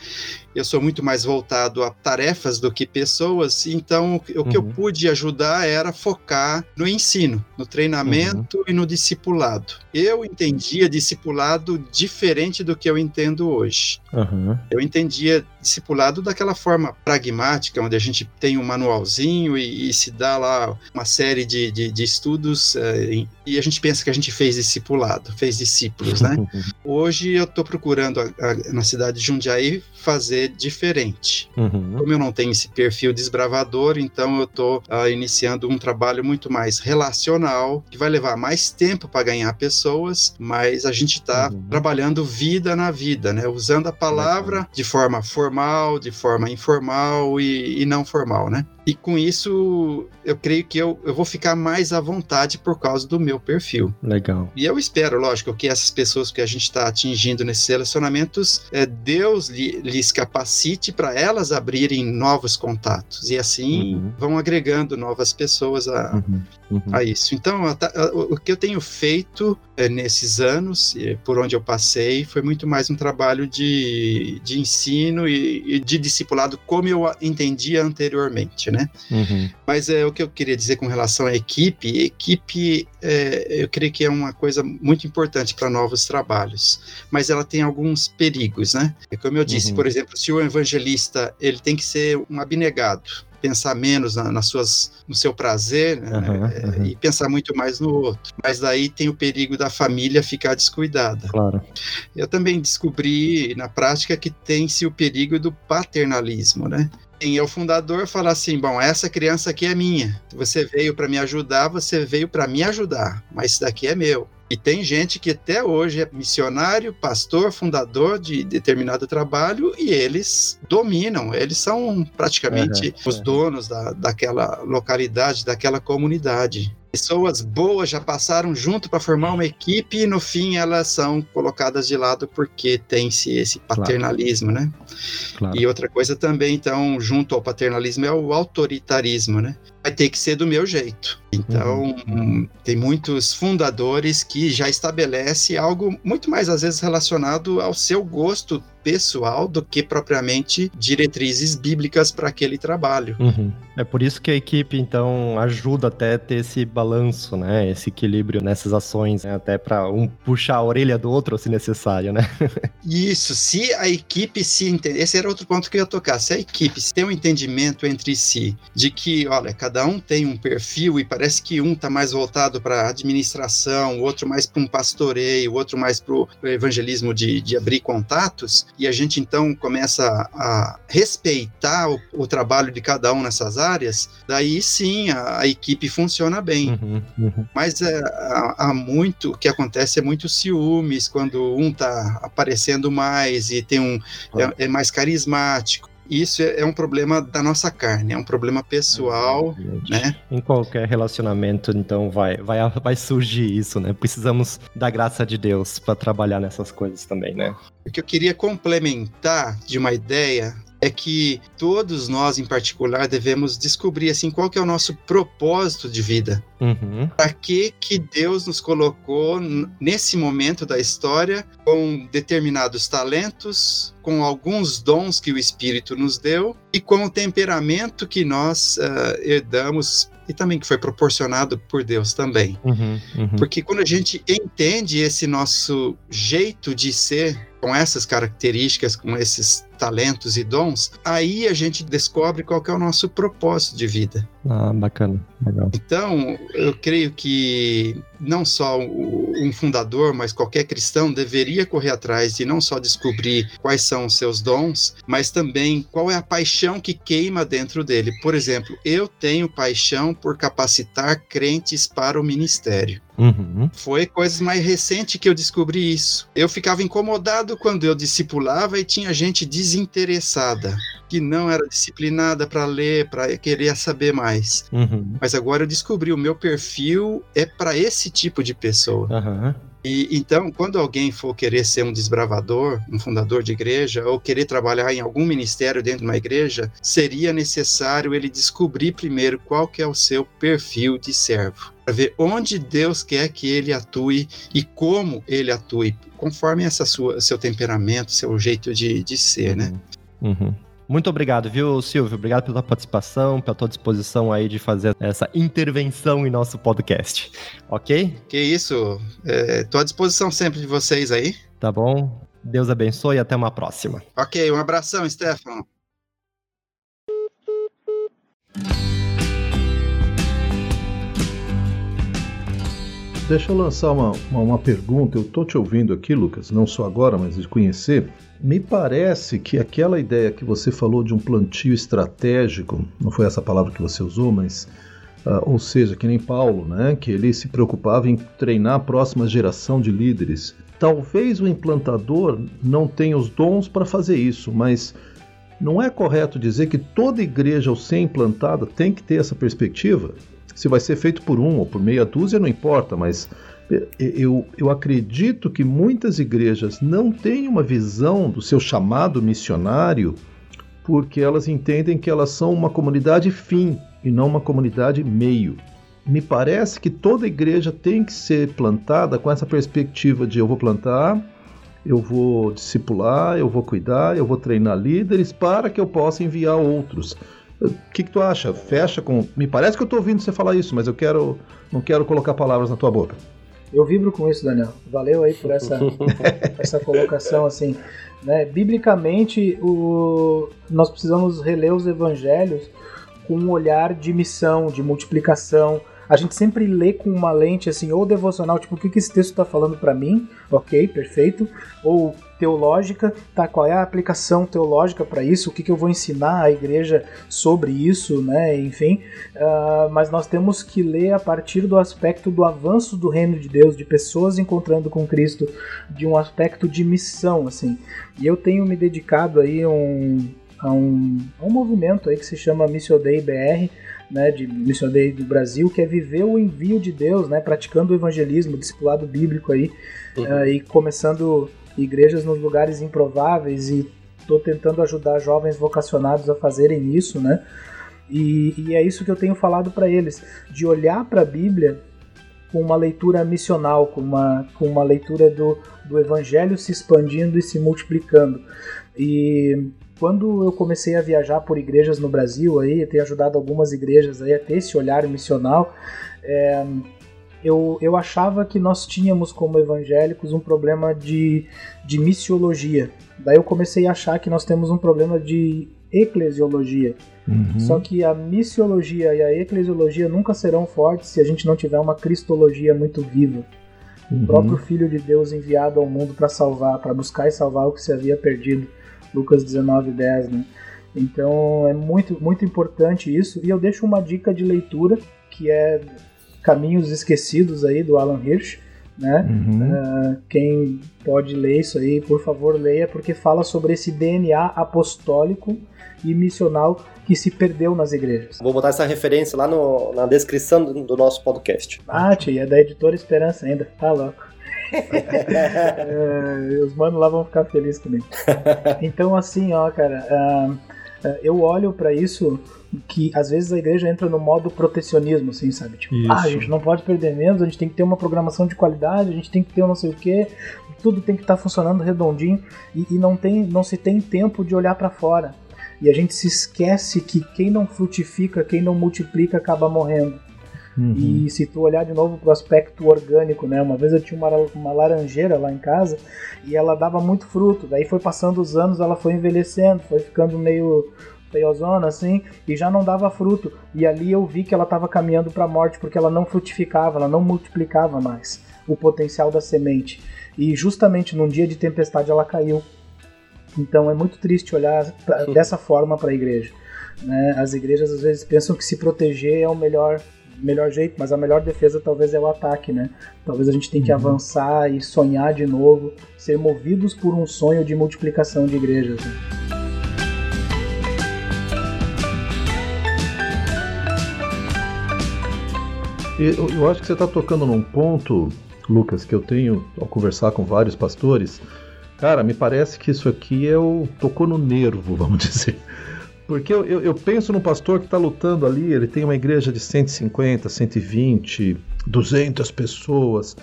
Eu sou muito mais voltado a tarefas do que pessoas, então o que eu Uhum. pude ajudar era focar no ensino, no treinamento e no discipulado. Eu entendia discipulado diferente do que eu entendo hoje. Uhum. Eu entendia discipulado daquela forma pragmática, onde a gente tem um manualzinho e, e se dá lá uma série de, de, de estudos eh, e a gente pensa que a gente fez discipulado, fez discípulos, né? Hoje eu estou procurando a- a- na cidade de Jundiaí fazer diferente. Uhum. Como eu não tenho esse perfil desbravador, então eu estou iniciando um trabalho muito mais relacional, que vai levar mais tempo para ganhar pessoas, mas a gente está Uhum. trabalhando vida na vida, né? Usando a palavra de forma formal, de forma informal e, e não formal, né? E com isso, eu creio que eu, eu vou ficar mais à vontade por causa do meu perfil. Legal. E eu espero, lógico, que essas pessoas que a gente está atingindo nesses relacionamentos, é, Deus lhe, lhes capacite para elas abrirem novos contatos. E assim Uhum. vão agregando novas pessoas a, Uhum. Uhum. a isso. Então, a a- o que eu tenho feito eh, nesses anos, eh, por onde eu passei, foi muito mais um trabalho de, de ensino e, e de discipulado, como eu entendia anteriormente, né? Uhum. Mas é o que eu queria dizer com relação à equipe. Equipe, é, eu creio que é uma coisa muito importante para novos trabalhos, mas ela tem alguns perigos, né? É Como eu disse, Uhum. por exemplo, se o evangelista ele tem que ser um abnegado, pensar menos na- nas suas, no seu prazer né? Aham. e pensar muito mais no outro. Mas daí tem o perigo da família ficar descuidada. Claro. Eu também descobri na prática que tem-se o perigo do paternalismo, né? É o fundador fala assim: bom, essa criança aqui é minha. Você veio para me ajudar, você veio para me ajudar, mas isso daqui é meu. E tem gente que até hoje é missionário, pastor, fundador de determinado trabalho e eles dominam, eles são praticamente Uhum, os uhum. donos da, daquela localidade, daquela comunidade. Pessoas boas já passaram junto para formar uma equipe e no fim elas são colocadas de lado porque tem-se esse Claro. paternalismo, né? Claro. E outra coisa também, então, junto ao paternalismo, é o autoritarismo, né? Vai ter que ser do meu jeito. Então, Uhum. tem muitos fundadores que já estabelece algo muito mais, às vezes, relacionado ao seu gosto pessoal do que propriamente diretrizes bíblicas para aquele trabalho. Uhum. É por isso que a equipe, então, ajuda até a ter esse balanço, né? Esse equilíbrio nessas ações, né? até para um puxar a orelha do outro se necessário, né? Isso, se a equipe se entende, esse era outro ponto que eu ia tocar, se a equipe se tem um entendimento entre si de que, olha, cada um tem um perfil e parece que um está mais voltado para administração, o outro mais para um pastoreio, o outro mais para o evangelismo de, de abrir contatos, e a gente então começa a respeitar o, o trabalho de cada um nessas áreas, daí sim a, a equipe funciona bem. Uhum, uhum. Mas é, há, muito, o que acontece é muito ciúmes, quando um tá aparecendo mais e tem um, é, é mais carismático. Isso é, é um problema da nossa carne, é um problema pessoal, né? Em qualquer relacionamento, então, vai, vai, vai surgir isso, né? Precisamos da graça de Deus para trabalhar nessas coisas também, né? O que eu queria complementar de uma ideia é que todos nós, em particular, devemos descobrir assim qual que é o nosso propósito de vida. Uhum. Para que que Deus nos colocou nesse momento da história com determinados talentos, com alguns dons que o Espírito nos deu e com o temperamento que nós ah, herdamos e também que foi proporcionado por Deus também. Uhum, uhum. Porque quando a gente entende esse nosso jeito de ser, com essas características, com esses talentos e dons, aí a gente descobre qual é o nosso propósito de vida. Ah, bacana. Legal. Então, eu creio que não só um fundador, mas qualquer cristão deveria correr atrás de não só descobrir quais são os seus dons, mas também qual é a paixão que queima dentro dele. Por exemplo, eu tenho paixão por capacitar crentes para o ministério. Uhum. Foi coisas mais recentes que eu descobri isso. Eu ficava incomodado quando eu discipulava e tinha gente desinteressada, que não era disciplinada para ler, para querer saber mais. Uhum. Mas agora eu descobri o meu perfil é para esse tipo de pessoa. Aham. E então, quando alguém for querer ser um desbravador, um fundador de igreja, ou querer trabalhar em algum ministério dentro de uma igreja, seria necessário ele descobrir primeiro qual que é o seu perfil de servo, para ver onde Deus quer que ele atue e como ele atue, conforme essa sua seu temperamento, seu jeito de, de ser, né? Uhum. Muito obrigado, viu, Silvio? Obrigado pela participação, pela tua disposição aí de fazer essa intervenção em nosso podcast. Ok? Que isso, estou à disposição sempre de vocês aí. Tá bom? Deus abençoe e até uma próxima. Ok, um abração, Stefano. Deixa eu lançar uma, uma, uma pergunta. Eu tô te ouvindo aqui, Lucas, não só agora, mas de conhecer. Me parece que aquela ideia que você falou de um plantio estratégico, não foi essa palavra que você usou, mas ah, ou seja, que nem Paulo, né, que ele se preocupava em treinar a próxima geração de líderes. Talvez o implantador não tenha os dons para fazer isso, mas não é correto dizer que toda igreja ao ser implantada tem que ter essa perspectiva? Se vai ser feito por um ou por meia dúzia, não importa, mas eu, eu acredito que muitas igrejas não têm uma visão do seu chamado missionário porque elas entendem que elas são uma comunidade fim e não uma comunidade meio. Me parece que toda igreja tem que ser plantada com essa perspectiva de eu vou plantar, eu vou discipular, eu vou cuidar, eu vou treinar líderes para que eu possa enviar outros. O que, que tu acha? Fecha com. Me parece que eu estou ouvindo você falar isso, mas eu quero, não quero colocar palavras na tua boca. Eu vibro com isso, Daniel. Valeu aí por essa, essa colocação assim. Né? Biblicamente, o... nós precisamos reler os evangelhos com um olhar de missão, de multiplicação. A gente sempre lê com uma lente assim, ou devocional, tipo, o que, que esse texto está falando para mim? Ok, perfeito. Ou teológica, tá? Qual é a aplicação teológica para isso? O que, que eu vou ensinar à igreja sobre isso, né? Enfim, uh, mas nós temos que ler a partir do aspecto do avanço do reino de Deus, de pessoas encontrando com Cristo, de um aspecto de missão, assim. E eu tenho me dedicado aí um, a um, a um movimento aí que se chama Missio Dei BR, né, de missionário do Brasil, que é viver o envio de Deus, né, praticando o evangelismo, discipulado bíblico aí, uhum. uh, e começando igrejas nos lugares improváveis e estou tentando ajudar jovens vocacionados a fazerem isso, né? E, e é isso que eu tenho falado para eles, de olhar para a Bíblia com uma leitura missional, com uma, com uma leitura do, do Evangelho se expandindo e se multiplicando. E quando eu comecei a viajar por igrejas no Brasil, aí, ter ajudado algumas igrejas aí a ter esse olhar missional, é, eu, eu achava que nós tínhamos como evangélicos um problema de, de missiologia. Daí eu comecei a achar que nós temos um problema de eclesiologia. Uhum. Só que a missiologia e a eclesiologia nunca serão fortes se a gente não tiver uma cristologia muito viva. Uhum. O próprio Filho de Deus enviado ao mundo para salvar, para buscar e salvar o que se havia perdido. Lucas 19, 10, né? Então é muito, muito importante isso. E eu deixo uma dica de leitura que é Caminhos Esquecidos aí do Alan Hirsch, né? Uhum. Uh, quem pode ler isso aí, por favor, leia, porque fala sobre esse DNA apostólico e missional que se perdeu nas igrejas. Vou botar essa referência lá no, na descrição do, do nosso podcast. Ah, tia, é da editora Esperança ainda, tá louco. é, os manos lá vão ficar felizes comigo. Então, assim, ó, cara, uh, eu olho para isso que às vezes a igreja entra no modo protecionismo, assim, sabe? Tipo, Isso. ah, a gente não pode perder menos, a gente tem que ter uma programação de qualidade, a gente tem que ter um não sei o quê, tudo tem que estar tá funcionando redondinho e, e, não, tem, não se tem tempo de olhar para fora. E a gente se esquece que quem não frutifica, quem não multiplica, acaba morrendo. Uhum. E se tu olhar de novo pro aspecto orgânico, né? Uma vez eu tinha uma, uma laranjeira lá em casa e ela dava muito fruto. Daí foi passando os anos, ela foi envelhecendo, foi ficando meio feiozona assim, e já não dava fruto. E ali eu vi que ela estava caminhando para a morte porque ela não frutificava, ela não multiplicava mais o potencial da semente. E justamente num dia de tempestade ela caiu. Então é muito triste olhar pra, dessa forma para a igreja. Né? As igrejas às vezes pensam que se proteger é o melhor melhor jeito, mas a melhor defesa talvez é o ataque, né? Talvez a gente tenha que uhum. avançar e sonhar de novo, ser movidos por um sonho de multiplicação de igrejas. Né? Eu, eu acho que você está tocando num ponto, Lucas, que eu tenho ao conversar com vários pastores. Cara, me parece que isso aqui é o. tocou no nervo, vamos dizer. Porque eu, eu, eu penso num pastor que está lutando ali, ele tem uma igreja de 150, 120, 200 pessoas.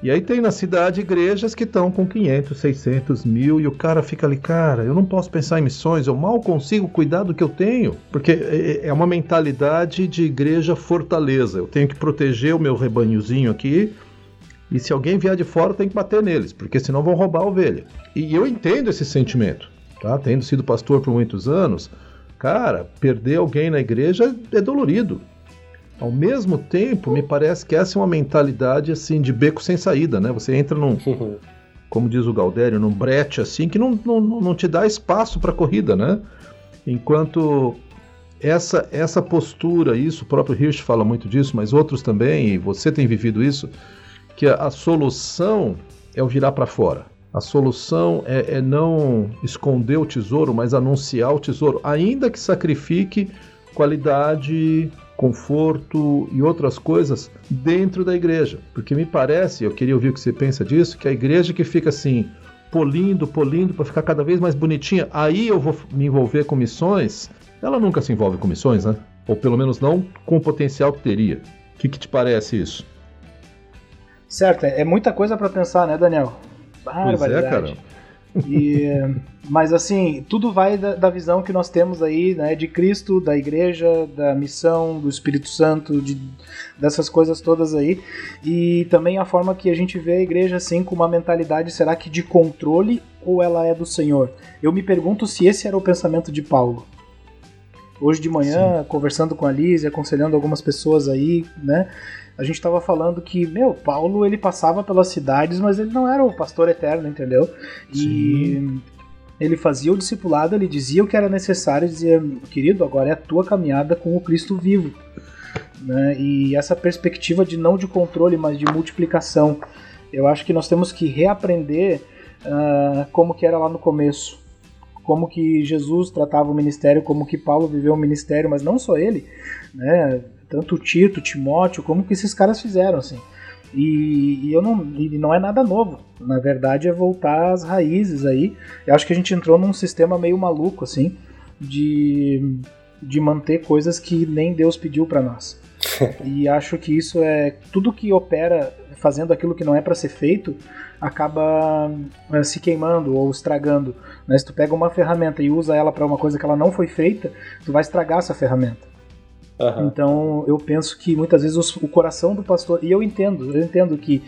E aí tem na cidade igrejas que estão com 500, 600 mil e o cara fica ali, cara, eu não posso pensar em missões, eu mal consigo cuidar do que eu tenho, porque é, é uma mentalidade de igreja fortaleza. Eu tenho que proteger o meu rebanhozinho aqui e se alguém vier de fora tem que bater neles, porque senão vão roubar a ovelha. E eu entendo esse sentimento, tá? Tendo sido pastor por muitos anos, cara, perder alguém na igreja é dolorido. Ao mesmo tempo, me parece que essa é uma mentalidade assim de beco sem saída, né? Você entra num, como diz o Galdério, num brete assim que não, não, não te dá espaço para corrida, né? Enquanto essa essa postura, isso o próprio Hirsch fala muito disso, mas outros também, e você tem vivido isso, que a, a solução é o virar para fora. A solução é, é, não esconder o tesouro, mas anunciar o tesouro, ainda que sacrifique qualidade, conforto e outras coisas dentro da igreja. Porque me parece, eu queria ouvir o que você pensa disso, que a igreja que fica assim, polindo, polindo, para ficar cada vez mais bonitinha, aí eu vou me envolver com missões, ela nunca se envolve com missões, né? Ou pelo menos não com o potencial que teria. O que, que te parece isso? Certo, é muita coisa para pensar, né, Daniel? Pois é. E, mas assim, tudo vai da, da, visão que nós temos aí, né, de Cristo, da igreja, da missão, do Espírito Santo, de, dessas coisas todas aí. E também a forma que a gente vê a igreja assim com uma mentalidade, será que de controle ou ela é do Senhor? Eu me pergunto se esse era o pensamento de Paulo. Hoje de manhã, Sim. conversando com a Liz, aconselhando algumas pessoas aí, né? A gente estava falando que, meu, Paulo ele passava pelas cidades, mas ele não era o pastor eterno, entendeu? E Sim. ele fazia o discipulado, ele dizia o que era necessário, dizia, querido, agora é a tua caminhada com o Cristo vivo. Né? E essa perspectiva de não de controle, mas de multiplicação. Eu acho que nós temos que reaprender uh, como que era lá no começo. Como que Jesus tratava o ministério, como que Paulo viveu o ministério, mas não só ele, né? Tanto Tito, Timóteo, como que esses caras fizeram, assim. E, e, eu não, e não é nada novo. Na verdade, é voltar às raízes aí. Eu acho que a gente entrou num sistema meio maluco, assim, de, de manter coisas que nem Deus pediu para nós. e acho que isso é. Tudo que opera fazendo aquilo que não é para ser feito acaba é, se queimando ou estragando. Né? Se tu pega uma ferramenta e usa ela para uma coisa que ela não foi feita, tu vai estragar essa ferramenta. Uhum. Então eu penso que muitas vezes o coração do pastor, e eu entendo, eu entendo que,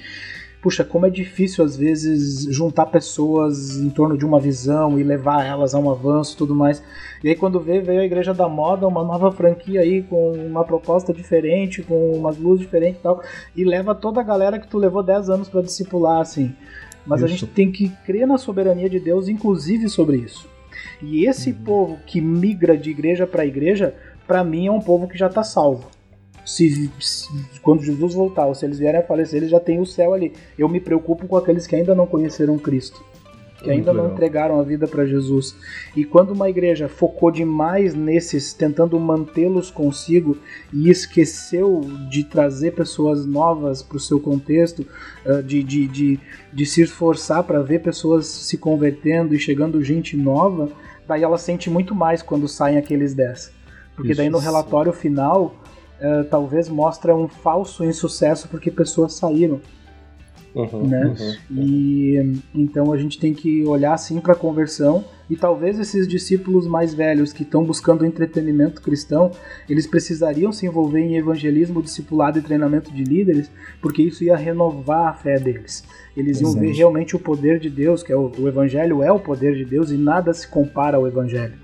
puxa, como é difícil às vezes juntar pessoas em torno de uma visão e levar elas a um avanço e tudo mais. E aí quando vê, veio a Igreja da Moda, uma nova franquia aí com uma proposta diferente, com umas luzes diferentes e tal, e leva toda a galera que tu levou 10 anos para discipular, assim. Mas isso. a gente tem que crer na soberania de Deus, inclusive sobre isso. E esse uhum. povo que migra de igreja para igreja, para mim é um povo que já está salvo. Se, se, quando Jesus voltar, ou se eles vierem a falecer, eles já têm o céu ali. Eu me preocupo com aqueles que ainda não conheceram Cristo, que ainda não entregaram a vida para Jesus. E quando uma igreja focou demais nesses, tentando mantê-los consigo e esqueceu de trazer pessoas novas para o seu contexto, ah, de, de, de, de se esforçar para ver pessoas se convertendo e chegando gente nova, daí ela sente muito mais quando saem aqueles dez. Porque daí no relatório final uh, talvez mostra um falso insucesso porque pessoas saíram. Uhum, né? Uhum, e então a gente tem que olhar assim para a conversão e talvez esses discípulos mais velhos que estão buscando entretenimento cristão, eles precisariam se envolver em evangelismo, discipulado e treinamento de líderes, porque isso ia renovar a fé deles. Eles iam ver realmente o poder de Deus, que é o, o evangelho é o poder de Deus e nada se compara ao evangelho.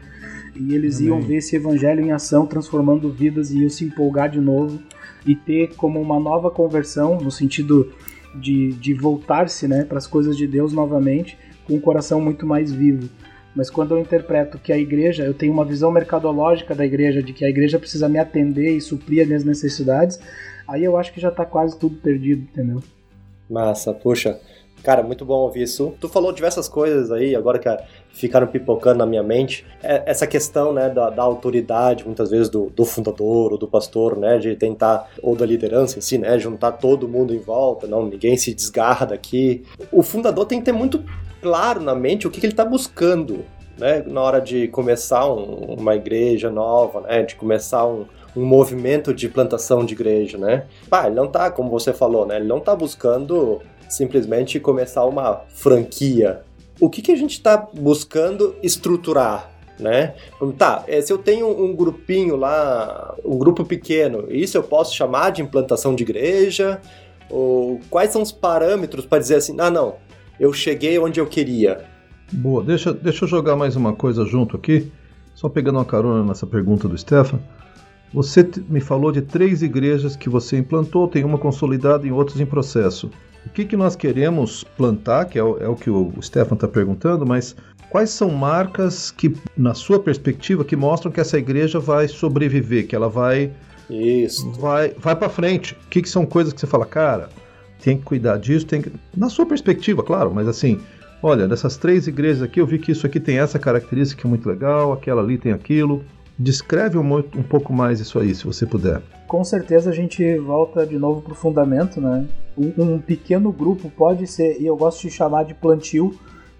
E eles Amém. iam ver esse evangelho em ação, transformando vidas e iam se empolgar de novo e ter como uma nova conversão, no sentido de, de voltar-se né, para as coisas de Deus novamente, com um coração muito mais vivo. Mas quando eu interpreto que a igreja, eu tenho uma visão mercadológica da igreja, de que a igreja precisa me atender e suprir as minhas necessidades, aí eu acho que já está quase tudo perdido, entendeu? Massa, puxa. Cara, muito bom ouvir isso. Tu falou diversas coisas aí, agora que ficaram pipocando na minha mente. É essa questão, né, da, da autoridade, muitas vezes do, do, fundador ou do pastor, né, de tentar, ou da liderança em si, né, juntar todo mundo em volta, não, ninguém se desgarra daqui. O fundador tem que ter muito claro na mente o que, que ele está buscando, né, na hora de começar um, uma igreja nova, né, de começar um, um movimento de plantação de igreja, né? Pá, ele não tá, como você falou, né? Ele não tá buscando simplesmente começar uma franquia. O que, que a gente está buscando estruturar? Né? Tá, é, se eu tenho um grupinho lá, um grupo pequeno, isso eu posso chamar de implantação de igreja? Ou quais são os parâmetros para dizer assim, ah não, eu cheguei onde eu queria? Boa, deixa, deixa eu jogar mais uma coisa junto aqui, só pegando uma carona nessa pergunta do Stefan. Você me falou de três igrejas que você implantou, tem uma consolidada e outras em processo. O que, que nós queremos plantar, que é o, é o que o Stefan está perguntando, mas quais são marcas que, na sua perspectiva, que mostram que essa igreja vai sobreviver, que ela vai isso. vai, vai para frente? O que, que são coisas que você fala, cara, tem que cuidar disso, tem que... Na sua perspectiva, claro, mas assim, olha, dessas três igrejas aqui, eu vi que isso aqui tem essa característica muito legal, aquela ali tem aquilo. Descreve um, um pouco mais isso aí, se você puder. Com certeza a gente volta de novo para o fundamento, né? Um, um, pequeno grupo pode ser, e eu gosto de chamar de plantio,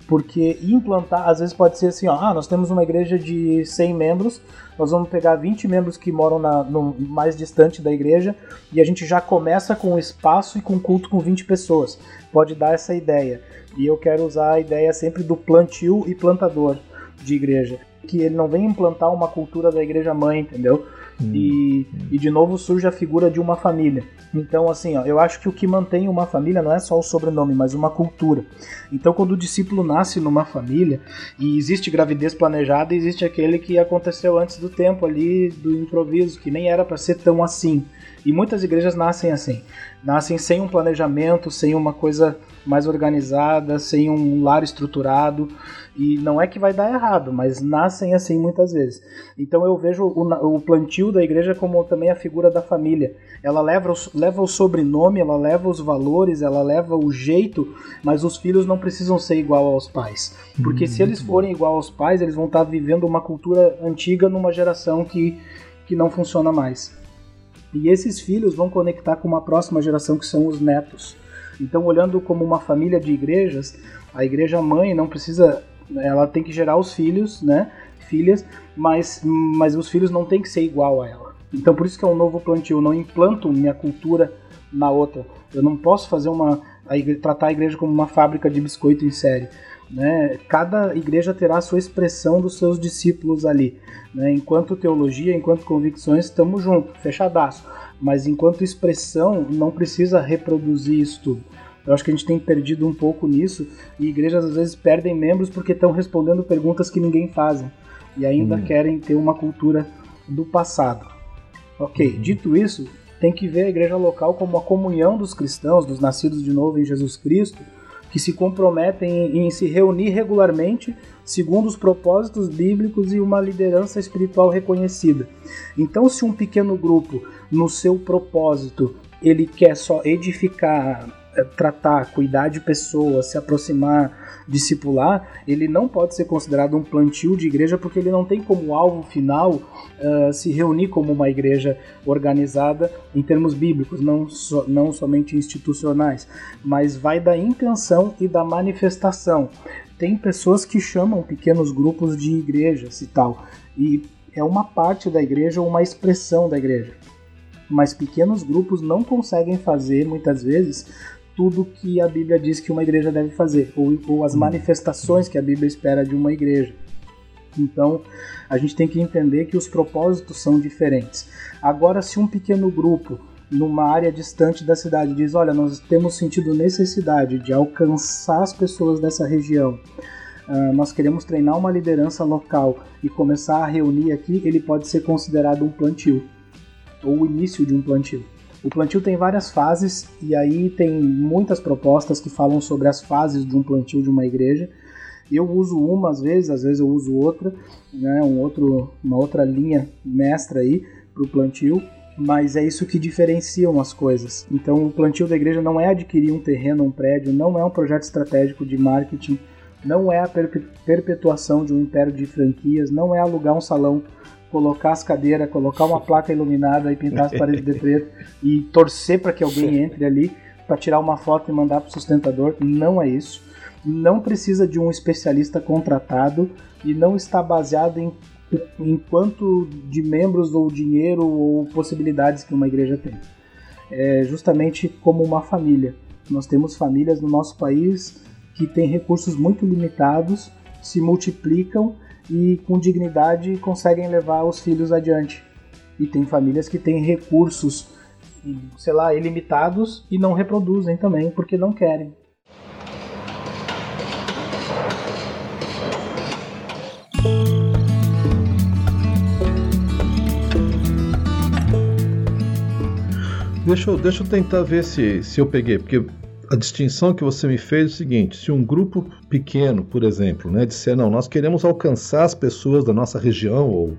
porque implantar, às vezes pode ser assim, ó, ah, nós temos uma igreja de 100 membros, nós vamos pegar 20 membros que moram na, no mais distante da igreja e a gente já começa com espaço e com culto com 20 pessoas. Pode dar essa ideia. E eu quero usar a ideia sempre do plantio e plantador de igreja. Que ele não vem implantar uma cultura da igreja mãe, entendeu? Hum. E, e de novo surge a figura de uma família. Então, assim, ó, eu acho que o que mantém uma família não é só o sobrenome, mas uma cultura. Então, quando o discípulo nasce numa família e existe gravidez planejada, existe aquele que aconteceu antes do tempo ali, do improviso, que nem era para ser tão assim. E muitas igrejas nascem assim, nascem sem um planejamento, sem uma coisa mais organizada, sem um lar estruturado. E não é que vai dar errado, mas nascem assim muitas vezes. Então eu vejo o, o plantio da igreja como também a figura da família. Ela leva o, leva o sobrenome, ela leva os valores, ela leva o jeito, mas os filhos não precisam ser igual aos pais. Porque hum, se eles forem igual aos pais, eles vão estar vivendo uma cultura antiga numa geração que, que não funciona mais. E esses filhos vão conectar com uma próxima geração que são os netos. Então, olhando como uma família de igrejas, a igreja mãe não precisa ela tem que gerar os filhos, né? Filhas, mas, mas os filhos não tem que ser igual a ela. Então por isso que é um novo plantio. Eu não implanto minha cultura na outra. Eu não posso fazer uma a igreja, tratar a igreja como uma fábrica de biscoito em série. Né? Cada igreja terá a sua expressão dos seus discípulos ali. Né? Enquanto teologia, enquanto convicções, estamos juntos, fechadaço. Mas enquanto expressão, não precisa reproduzir isso tudo. Eu acho que a gente tem perdido um pouco nisso e igrejas às vezes perdem membros porque estão respondendo perguntas que ninguém faz e ainda hum. querem ter uma cultura do passado. Ok, uhum. dito isso, tem que ver a igreja local como a comunhão dos cristãos, dos nascidos de novo em Jesus Cristo, que se comprometem em, em se reunir regularmente segundo os propósitos bíblicos e uma liderança espiritual reconhecida. Então, se um pequeno grupo, no seu propósito, ele quer só edificar é, tratar, cuidar de pessoas, se aproximar, discipular, ele não pode ser considerado um plantio de igreja porque ele não tem como alvo final uh, se reunir como uma igreja organizada em termos bíblicos, não, so, não somente institucionais, mas vai da intenção e da manifestação. Tem pessoas que chamam pequenos grupos de igrejas e tal, e é uma parte da igreja ou uma expressão da igreja mas pequenos grupos não conseguem fazer muitas vezes tudo que a Bíblia diz que uma igreja deve fazer, ou, ou as hum. manifestações que a Bíblia espera de uma igreja. Então, a gente tem que entender que os propósitos são diferentes. Agora, se um pequeno grupo numa área distante da cidade diz: Olha, nós temos sentido necessidade de alcançar as pessoas dessa região, uh, nós queremos treinar uma liderança local e começar a reunir aqui, ele pode ser considerado um plantio ou o início de um plantio. O plantio tem várias fases e aí tem muitas propostas que falam sobre as fases de um plantio de uma igreja. Eu uso uma às vezes, às vezes eu uso outra, né, um outro, uma outra linha mestra aí para o plantio, mas é isso que diferenciam as coisas. Então o plantio da igreja não é adquirir um terreno, um prédio, não é um projeto estratégico de marketing, não é a perpetuação de um império de franquias, não é alugar um salão colocar as cadeiras, colocar uma placa iluminada e pintar as paredes de preto e torcer para que alguém entre ali para tirar uma foto e mandar para o sustentador. Não é isso. Não precisa de um especialista contratado e não está baseado em, em quanto de membros ou dinheiro ou possibilidades que uma igreja tem. É justamente como uma família. Nós temos famílias no nosso país que têm recursos muito limitados, se multiplicam e com dignidade conseguem levar os filhos adiante. E tem famílias que têm recursos, sei lá, ilimitados e não reproduzem também porque não querem. Deixa eu, deixa eu tentar ver se, se eu peguei, porque a distinção que você me fez é o seguinte: se um grupo pequeno, por exemplo, né, disser, não, nós queremos alcançar as pessoas da nossa região, ou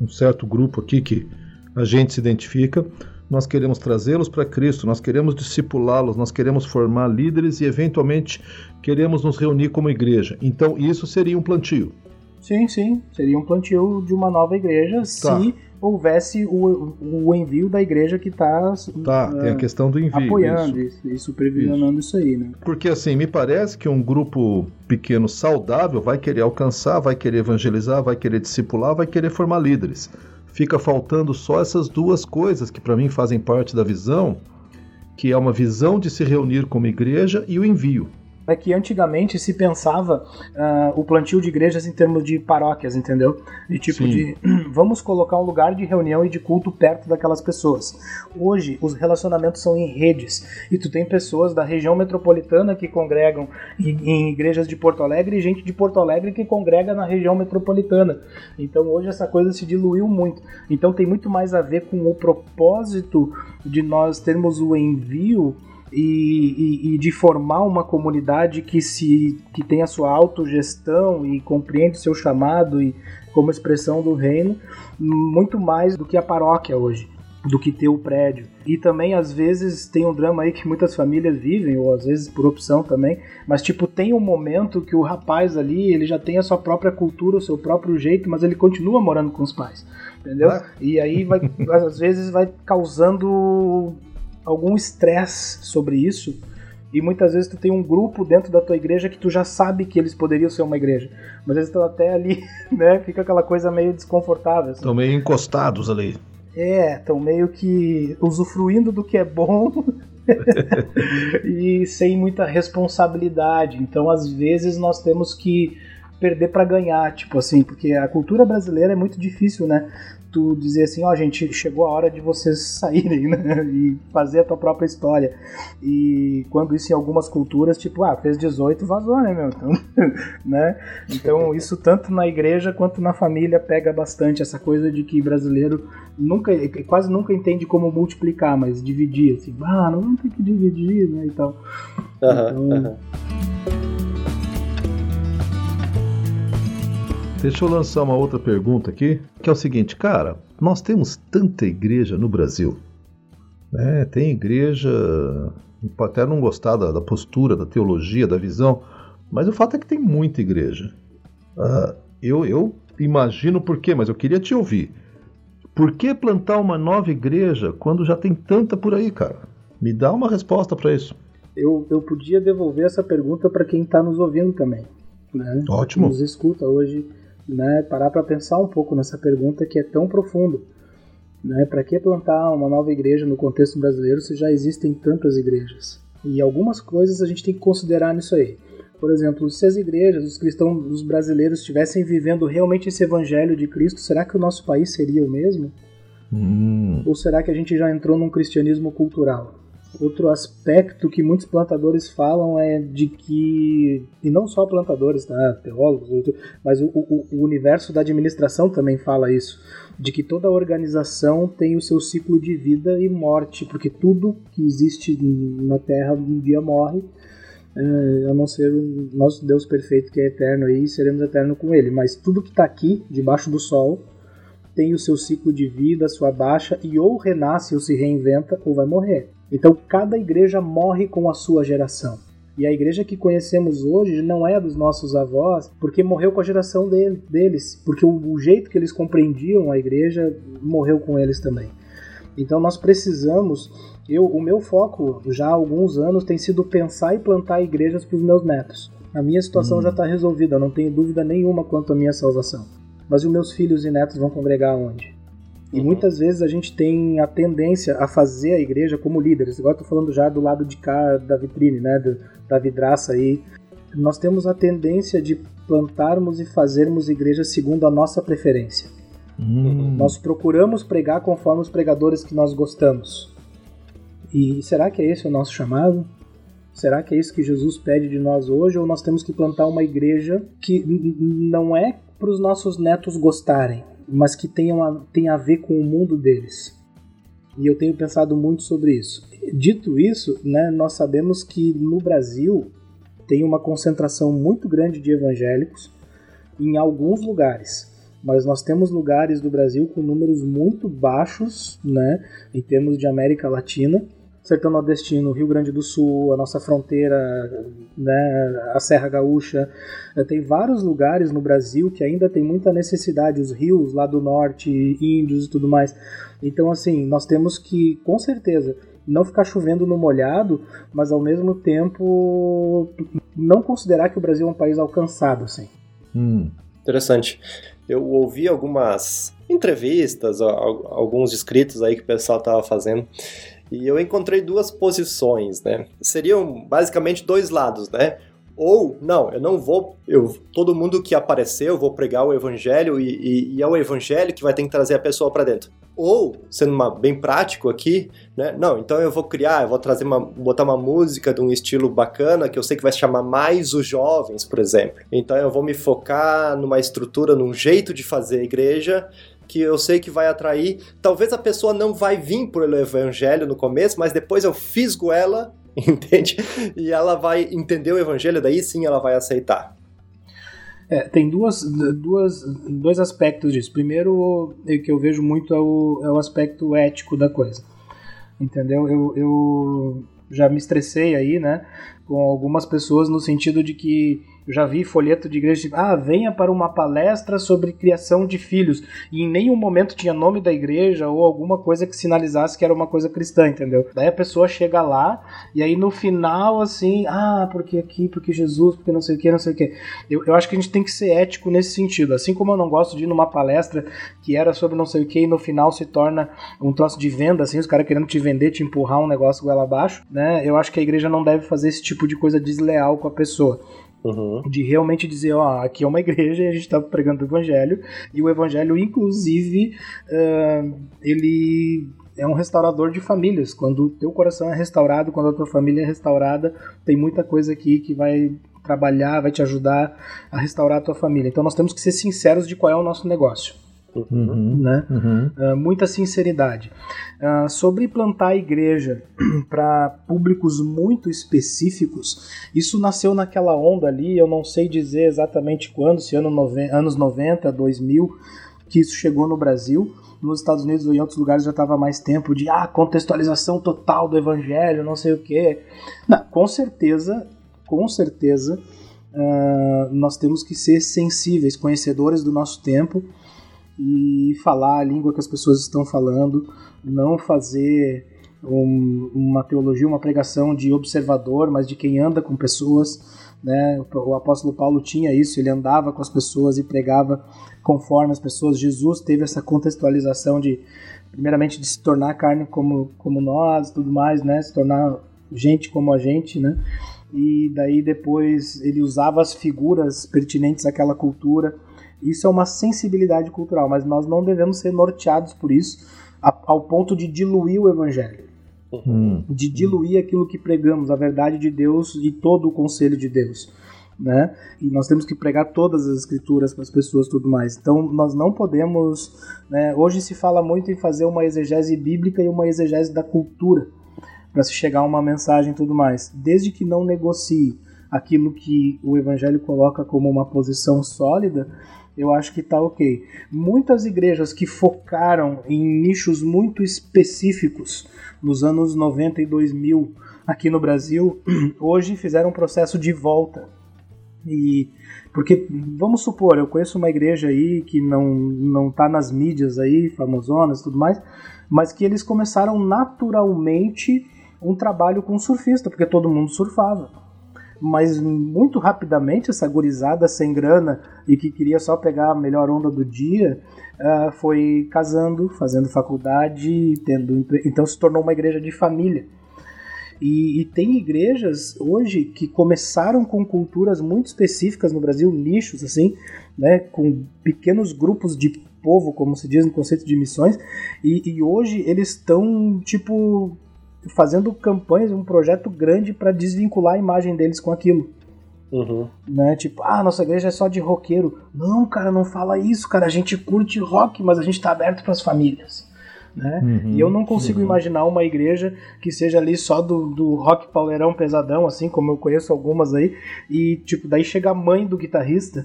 um certo grupo aqui que a gente se identifica, nós queremos trazê-los para Cristo, nós queremos discipulá-los, nós queremos formar líderes e, eventualmente, queremos nos reunir como igreja. Então, isso seria um plantio. Sim, sim. Seria um plantio de uma nova igreja tá. se houvesse o, o envio da igreja que está tá, uh, tem a questão do envio, apoiando isso. e supervisionando isso. isso aí, né? Porque assim, me parece que um grupo pequeno saudável vai querer alcançar, vai querer evangelizar, vai querer discipular, vai querer formar líderes. Fica faltando só essas duas coisas que para mim fazem parte da visão, que é uma visão de se reunir como igreja e o envio é que antigamente se pensava uh, o plantio de igrejas em termos de paróquias, entendeu? De tipo Sim. de vamos colocar um lugar de reunião e de culto perto daquelas pessoas. Hoje os relacionamentos são em redes e tu tem pessoas da região metropolitana que congregam em, em igrejas de Porto Alegre e gente de Porto Alegre que congrega na região metropolitana. Então hoje essa coisa se diluiu muito. Então tem muito mais a ver com o propósito de nós termos o envio e, e, e, de formar uma comunidade que se que tem a sua autogestão e compreende o seu chamado e como expressão do reino muito mais do que a paróquia hoje do que ter o prédio. E também, às vezes, tem um drama aí que muitas famílias vivem, ou às vezes por opção também, mas, tipo, tem um momento que o rapaz ali, ele já tem a sua própria cultura, o seu próprio jeito, mas ele continua morando com os pais, entendeu? E aí, vai, às vezes, vai causando algum estresse sobre isso. E muitas vezes tu tem um grupo dentro da tua igreja que tu já sabe que eles poderiam ser uma igreja. Mas eles estão até ali, né? Fica aquela coisa meio desconfortável. Estão assim. meio encostados ali. É, estão meio que usufruindo do que é bom e sem muita responsabilidade. Então, às vezes, nós temos que perder para ganhar, tipo assim, porque a cultura brasileira é muito difícil, né? Tu dizer assim, ó, oh, gente, chegou a hora de vocês saírem, né? E fazer a tua própria história. E quando isso em algumas culturas, tipo, ah, fez 18, vazou, né, meu? Então, né? Então, isso tanto na igreja quanto na família pega bastante essa coisa de que brasileiro nunca, quase nunca entende como multiplicar, mas dividir, assim, ah, não ter que dividir, né, e tal. Uhum, então, uhum. Deixa eu lançar uma outra pergunta aqui, que é o seguinte, cara, nós temos tanta igreja no Brasil. Né? Tem igreja, pode até não gostar da, da, postura, da teologia, da visão, mas o fato é que tem muita igreja. Uh, eu, eu imagino por quê, mas eu queria te ouvir. Por que plantar uma nova igreja quando já tem tanta por aí, cara? Me dá uma resposta para isso. Eu, eu podia devolver essa pergunta para quem está nos ouvindo também. Né? Ótimo. Nos escuta hoje né, parar para pensar um pouco nessa pergunta que é tão profunda. Né? Para que plantar uma nova igreja no contexto brasileiro se já existem tantas igrejas? E algumas coisas a gente tem que considerar nisso aí. Por exemplo, se as igrejas, os cristãos, os brasileiros estivessem vivendo realmente esse evangelho de Cristo, será que o nosso país seria o mesmo? Hum. Ou será que a gente já entrou num cristianismo cultural? Outro aspecto que muitos plantadores falam é de que, e não só plantadores, tá? teólogos, mas o, o, o, universo da administração também fala isso, de que toda organização tem o seu ciclo de vida e morte, porque tudo que existe na Terra um dia morre, é, a não ser o nosso Deus perfeito que é eterno aí, seremos eternos com ele. Mas tudo que está aqui, debaixo do sol, tem o seu ciclo de vida, sua baixa, e ou renasce ou se reinventa ou vai morrer. Então cada igreja morre com a sua geração. E a igreja que conhecemos hoje não é dos nossos avós, porque morreu com a geração dele, deles, porque o, o jeito que eles compreendiam a igreja morreu com eles também. Então nós precisamos, eu, o meu foco já há alguns anos tem sido pensar e plantar igrejas para os meus netos. A minha situação hum. já está resolvida, eu não tenho dúvida nenhuma quanto à minha salvação. Mas os meus filhos e netos vão congregar onde? E muitas vezes a gente tem a tendência a fazer a igreja como líderes. Agora estou falando já do lado de cá da vitrine, né, do, da vidraça aí. Nós temos a tendência de plantarmos e fazermos igreja segundo a nossa preferência. Uhum. Nós procuramos pregar conforme os pregadores que nós gostamos. E será que é esse o nosso chamado? Será que é isso que Jesus pede de nós hoje? Ou nós temos que plantar uma igreja que não é para os nossos netos gostarem, mas que tenham a, tem a ver com o mundo deles. E eu tenho pensado muito sobre isso. Dito isso, né, nós sabemos que no Brasil tem uma concentração muito grande de evangélicos em alguns lugares. mas nós temos lugares do Brasil com números muito baixos, né, em termos de América Latina. Sertão Nordestino, Rio Grande do Sul, a nossa fronteira, né, a Serra Gaúcha. Eh, tem vários lugares no Brasil que ainda tem muita necessidade, os rios lá do norte, índios e tudo mais. Então, assim, nós temos que, com certeza, não ficar chovendo no molhado, mas ao mesmo tempo não considerar que o Brasil é um país alcançado, assim. Hum. Interessante. Eu ouvi algumas entrevistas, alguns escritos aí que o pessoal estava fazendo, e eu encontrei duas posições, né? Seriam basicamente dois lados, né? Ou, não, eu não vou. Eu, todo mundo que apareceu, eu vou pregar o evangelho e, e, e é o evangelho que vai ter que trazer a pessoa para dentro. Ou, sendo uma, bem prático aqui, né? Não, então eu vou criar, eu vou trazer uma. botar uma música de um estilo bacana que eu sei que vai chamar mais os jovens, por exemplo. Então eu vou me focar numa estrutura, num jeito de fazer igreja que eu sei que vai atrair. Talvez a pessoa não vai vir pelo evangelho no começo, mas depois eu fisgo ela entende? E ela vai entender o evangelho, daí sim ela vai aceitar. É, tem duas, duas, dois aspectos disso. Primeiro, o que eu vejo muito é o, é o aspecto ético da coisa. Entendeu? Eu, eu já me estressei aí, né? Com algumas pessoas no sentido de que eu já vi folheto de igreja tipo, ah, venha para uma palestra sobre criação de filhos. E em nenhum momento tinha nome da igreja ou alguma coisa que sinalizasse que era uma coisa cristã, entendeu? Daí a pessoa chega lá e aí no final, assim, ah, porque aqui, porque Jesus, porque não sei o que, não sei o que. Eu, eu acho que a gente tem que ser ético nesse sentido. Assim como eu não gosto de ir numa palestra que era sobre não sei o que e no final se torna um troço de venda, assim, os caras querendo te vender, te empurrar um negócio goela abaixo, né? Eu acho que a igreja não deve fazer esse tipo de coisa desleal com a pessoa. Uhum. De realmente dizer, ó, aqui é uma igreja e a gente está pregando o evangelho, e o evangelho, inclusive, uh, ele é um restaurador de famílias. Quando o teu coração é restaurado, quando a tua família é restaurada, tem muita coisa aqui que vai trabalhar, vai te ajudar a restaurar a tua família. Então nós temos que ser sinceros de qual é o nosso negócio. Uhum, né? Uhum. Uh, muita sinceridade. Uh, sobre plantar a igreja para públicos muito específicos, isso nasceu naquela onda ali, eu não sei dizer exatamente quando, se ano anos 90, 2000, que isso chegou no Brasil. Nos Estados Unidos ou em outros lugares já estava mais tempo de ah, contextualização total do evangelho, não sei o quê. Não, com certeza, com certeza, uh, nós temos que ser sensíveis, conhecedores do nosso tempo e falar a língua que as pessoas estão falando, não fazer um, uma teologia, uma pregação de observador, mas de quem anda com pessoas. Né? O apóstolo Paulo tinha isso, ele andava com as pessoas e pregava conforme as pessoas. Jesus teve essa contextualização de, primeiramente, de se tornar carne como, como nós, tudo mais, né? Se tornar gente como a gente, né? E daí depois ele usava as figuras pertinentes àquela cultura isso é uma sensibilidade cultural, mas nós não devemos ser norteados por isso ao ponto de diluir o evangelho. Uhum. De diluir aquilo que pregamos, a verdade de Deus e todo o conselho de Deus. Né? E nós temos que pregar todas as escrituras para as pessoas tudo mais. Então nós não podemos. Né? Hoje se fala muito em fazer uma exegese bíblica e uma exegese da cultura para se chegar a uma mensagem e tudo mais. Desde que não negocie aquilo que o Evangelho coloca como uma posição sólida, eu acho que tá ok. Muitas igrejas que focaram em nichos muito específicos nos anos 90 e 2000 aqui no Brasil, hoje fizeram um processo de volta. E porque vamos supor, eu conheço uma igreja aí que não não tá nas mídias aí, famosonas e tudo mais, mas que eles começaram naturalmente um trabalho com surfista, porque todo mundo surfava mas muito rapidamente essa gurizada sem grana e que queria só pegar a melhor onda do dia uh, foi casando, fazendo faculdade, tendo então se tornou uma igreja de família. E, e, tem igrejas hoje que começaram com culturas muito específicas no Brasil, nichos assim, né, com pequenos grupos de povo, como se diz no conceito de missões, e, e hoje eles estão tipo fazendo campanhas, um projeto grande para desvincular a imagem deles com aquilo. Uhum. Né? Tipo, ah, nossa igreja é só de roqueiro. Não, cara, não fala isso, cara. A gente curte rock, mas a gente está aberto para as famílias. Né? Uhum, e eu não consigo uhum. imaginar uma igreja que seja ali só do, do rock pauleirão pesadão, assim como eu conheço algumas aí, e tipo, daí chega a mãe do guitarrista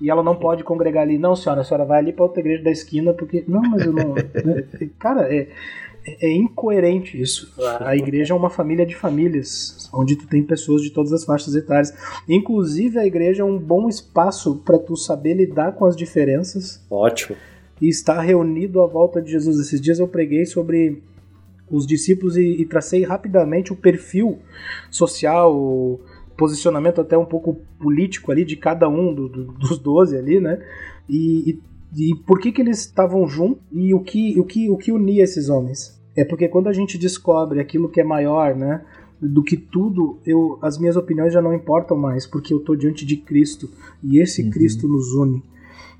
e ela não pode congregar ali. Não, senhora, a senhora vai ali para outra igreja da esquina, porque. Não, mas eu não. Cara, é, é incoerente isso. A, a igreja é uma família de famílias, onde tu tem pessoas de todas as faixas etárias. Inclusive, a igreja é um bom espaço para tu saber lidar com as diferenças. Ótimo. E estar reunido à volta de Jesus. Esses dias eu preguei sobre os discípulos e, e tracei rapidamente o perfil social, posicionamento até um pouco político ali de cada um do, do, dos doze ali, né? E, e, e, por que que eles estavam juntos e o que, o, que, o que unia esses homens? É porque quando a gente descobre aquilo que é maior, né? Do que tudo, eu, as minhas opiniões já não importam mais, porque eu estou diante de Cristo e esse uhum. Cristo nos une.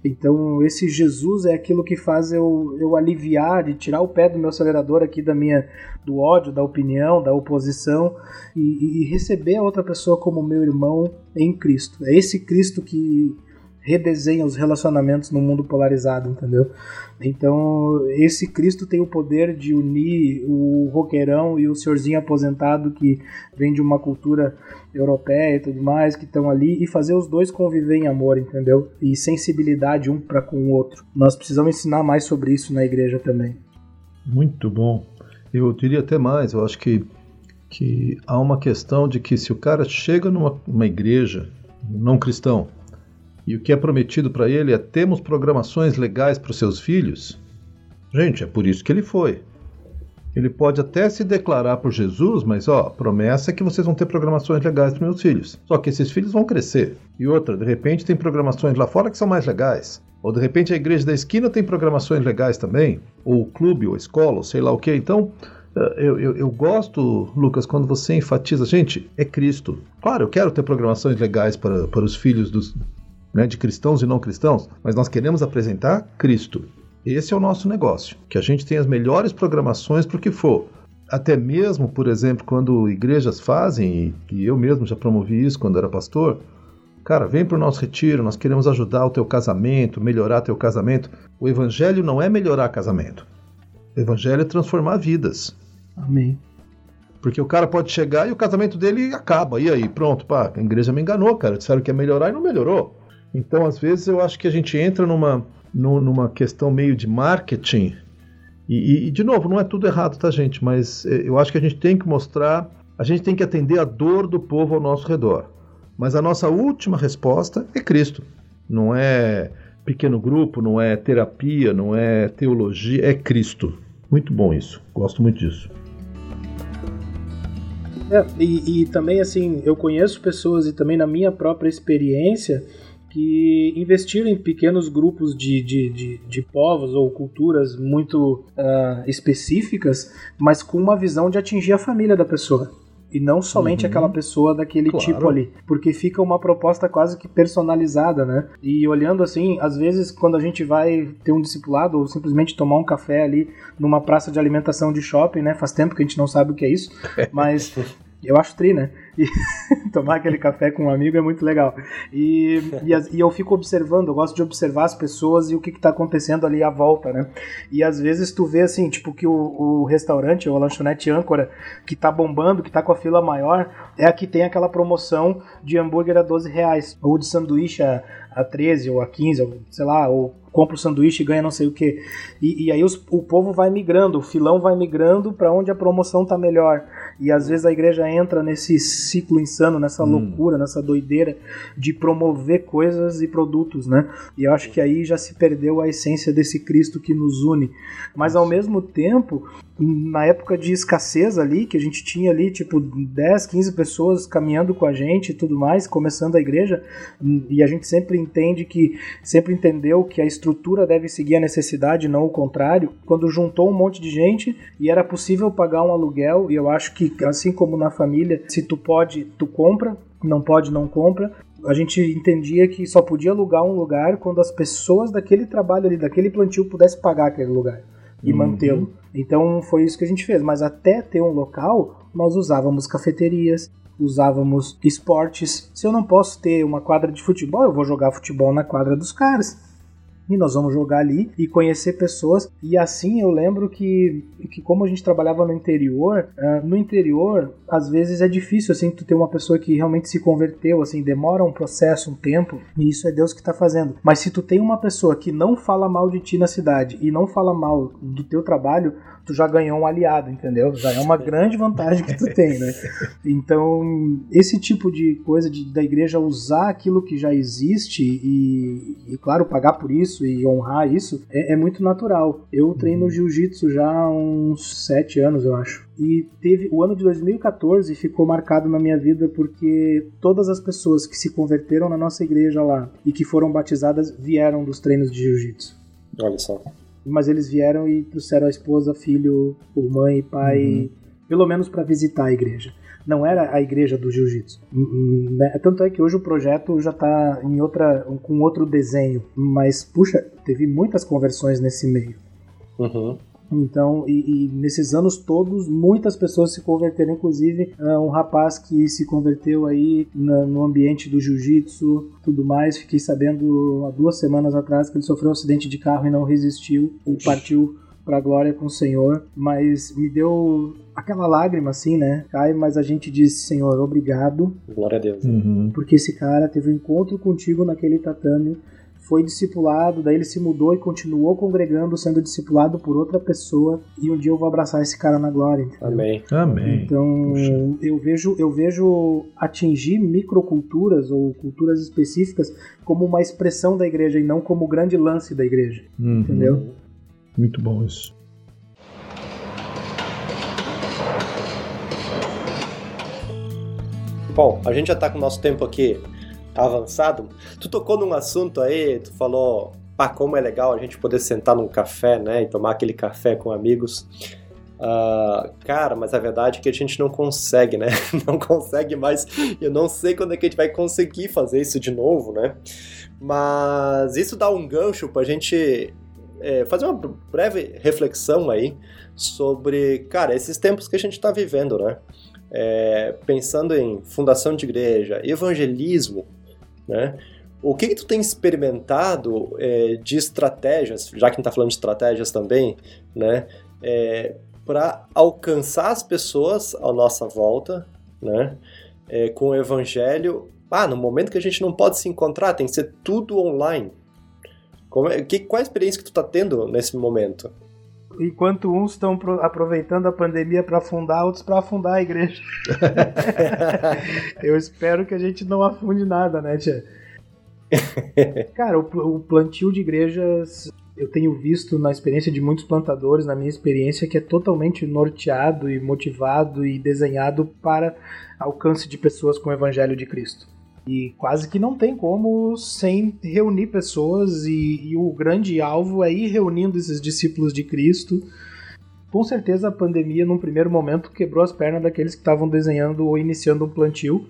Então, esse Jesus é aquilo que faz eu, eu aliviar, de tirar o pé do meu acelerador aqui da minha do ódio, da opinião, da oposição e, e receber a outra pessoa como meu irmão em Cristo. É esse Cristo que redesenha os relacionamentos no mundo polarizado, entendeu? Então, esse Cristo tem o poder de unir o roqueirão e o senhorzinho aposentado que vem de uma cultura europeia e tudo mais, que estão ali, e fazer os dois conviver em amor, entendeu? E sensibilidade um para com o outro. Nós precisamos ensinar mais sobre isso na igreja também. Muito bom. Eu diria até mais, eu acho que, que há uma questão de que se o cara chega numa igreja não cristão e o que é prometido para ele é temos programações legais para os seus filhos, gente, é por isso que ele foi. Ele pode até se declarar por Jesus, mas ó, promessa é que vocês vão ter programações legais para meus filhos. Só que esses filhos vão crescer. E outra, de repente tem programações lá fora que são mais legais. Ou de repente a igreja da esquina tem programações legais também. Ou o clube, ou a escola, ou sei lá o que. Então, eh, eu, eu, eu, gosto, Lucas, quando você enfatiza, gente, é Cristo. Claro, eu quero ter programações legais para, para os filhos dos, né, de cristãos e não cristãos, mas nós queremos apresentar Cristo. Esse é o nosso negócio, que a gente tem as melhores programações para o que for. Até mesmo, por exemplo, quando igrejas fazem, e eu mesmo já promovi isso quando era pastor, cara, vem para o nosso retiro, nós queremos ajudar o teu casamento, melhorar teu casamento. O evangelho não é melhorar casamento. O evangelho é transformar vidas. Amém. Porque o cara pode chegar e o casamento dele acaba. E aí, pronto, pá, a igreja me enganou, cara. Disseram que ia melhorar e não melhorou. Então, às vezes, eu acho que a gente entra numa, numa questão meio de marketing. E, e, de novo, não é tudo errado, tá, gente? Mas é, eu acho que a gente tem que mostrar, a gente tem que atender a dor do povo ao nosso redor. Mas a nossa última resposta é Cristo. Não é pequeno grupo, não é terapia, não é teologia, é Cristo. Muito bom isso. Gosto muito disso. É, e, e também, assim, eu conheço pessoas e também na minha própria experiência que investiram em pequenos grupos de, de, de, de povos ou culturas muito uh, específicas, mas com uma visão de atingir a família da pessoa e não somente uhum. aquela pessoa daquele claro. tipo ali, porque fica uma proposta quase que personalizada, né? E olhando assim, às vezes quando a gente vai ter um discipulado ou simplesmente tomar um café ali numa praça de alimentação de shopping, né? Faz tempo que a gente não sabe o que é isso, mas eu acho tri, né? Tomar aquele café com um amigo é muito legal. E, e, e, eu fico observando, eu gosto de observar as pessoas e o que, está acontecendo ali à volta, né? E às vezes tu vê assim, tipo, que o, o restaurante ou a lanchonete âncora que tá bombando, que tá com a fila maior, é a que tem aquela promoção de hambúrguer a 12 reais, ou de sanduíche a, a 13 ou a 15, ou, sei lá, ou compra o sanduíche e ganha não sei o que. E, aí os, o povo vai migrando, o filão vai migrando para onde a promoção tá melhor. E às vezes a igreja entra nesse ciclo insano, nessa hum. loucura, nessa doideira de promover coisas e produtos, né? E eu acho que aí já se perdeu a essência desse Cristo que nos une. Mas ao mesmo tempo, na época de escassez ali, que a gente tinha ali tipo 10, 15 pessoas caminhando com a gente e tudo mais, começando a igreja, e a gente sempre entende que, sempre entendeu que a estrutura deve seguir a necessidade, não o contrário. Quando juntou um monte de gente e era possível pagar um aluguel, e eu acho que assim como na família, se tu pode, tu compra, não pode, não compra. A gente entendia que só podia alugar um lugar quando as pessoas daquele trabalho ali, daquele plantio, pudessem pagar aquele lugar e uhum. mantê-lo. Então foi isso que a gente fez. Mas até ter um local, nós usávamos cafeterias, usávamos esportes. Se eu não posso ter uma quadra de futebol, eu vou jogar futebol na quadra dos caras. E nós vamos jogar ali e conhecer pessoas. E assim eu lembro que, que como a gente trabalhava no interior, uh, no interior às vezes é difícil assim tu ter uma pessoa que realmente se converteu, assim demora um processo, um tempo e isso é Deus que está fazendo. Mas se tu tem uma pessoa que não fala mal de ti na cidade e não fala mal do teu trabalho, tu já ganhou um aliado, entendeu? Já é uma grande vantagem que tu tem, né? Então, esse tipo de coisa de, da igreja usar aquilo que já existe e, e claro, pagar por isso e honrar isso é, é muito natural. Eu treino jiu-jitsu já há uns sete anos, eu acho. E teve o ano de 2014 ficou marcado na minha vida porque todas as pessoas que se converteram na nossa igreja lá e que foram batizadas vieram dos treinos de jiu-jitsu. Olha só mas eles vieram e trouxeram a esposa, filho, mãe e pai, uhum. pelo menos para visitar a igreja. Não era a igreja do jiu-jitsu. Hum, hum, né? Tanto é que hoje o projeto já está em outra, com outro desenho, mas puxa, teve muitas conversões nesse meio. Uhum. Então, e, e, nesses anos todos, muitas pessoas se converteram, inclusive uh, um rapaz que se converteu aí na, no ambiente do jiu-jitsu, tudo mais. Fiquei sabendo há duas semanas atrás que ele sofreu um acidente de carro e não resistiu e partiu para a glória com o Senhor. Mas me deu aquela lágrima assim, né? Cai, mas a gente diz, Senhor, obrigado. Glória a Deus. Uhum. Porque esse cara teve um encontro contigo naquele tatame foi discipulado, daí ele se mudou e continuou congregando, sendo discipulado por outra pessoa, e um dia eu vou abraçar esse cara na glória. Entendeu? Amém. Amém. Então, eu vejo, eu vejo atingir microculturas ou culturas específicas como uma expressão da igreja e não como o grande lance da igreja. Uhum. Entendeu? Muito bom isso. Bom, a gente já está com o nosso tempo aqui avançado. Tu tocou num assunto aí, tu falou, pá, como é legal a gente poder sentar num café, né, e tomar aquele café com amigos. Uh, cara, mas a verdade é que a gente não consegue, né? Não consegue mais. Eu não sei quando é que a gente vai conseguir fazer isso de novo, né? Mas isso dá um gancho pra gente é, fazer uma breve reflexão aí sobre, cara, esses tempos que a gente tá vivendo, né? É, pensando em fundação de igreja, evangelismo, né? O que, que tu tem experimentado é, de estratégias, já que a gente está falando de estratégias também, né? É, para alcançar as pessoas à nossa volta, né? É, com o evangelho, ah, no momento que a gente não pode se encontrar, tem que ser tudo online. Como é, que, qual a experiência que tu está tendo nesse momento? Enquanto uns estão aproveitando a pandemia para afundar, outros para afundar a igreja. Eu espero que a gente não afunde nada, né, tia? Cara, o, o plantio de igrejas eu tenho visto na experiência de muitos plantadores, na minha experiência, que é totalmente norteado e motivado e desenhado para alcance de pessoas com o Evangelho de Cristo. E quase que não tem como sem reunir pessoas, e, e o grande alvo é ir reunindo esses discípulos de Cristo. Com certeza a pandemia, num primeiro momento, quebrou as pernas daqueles que estavam desenhando ou iniciando um plantio.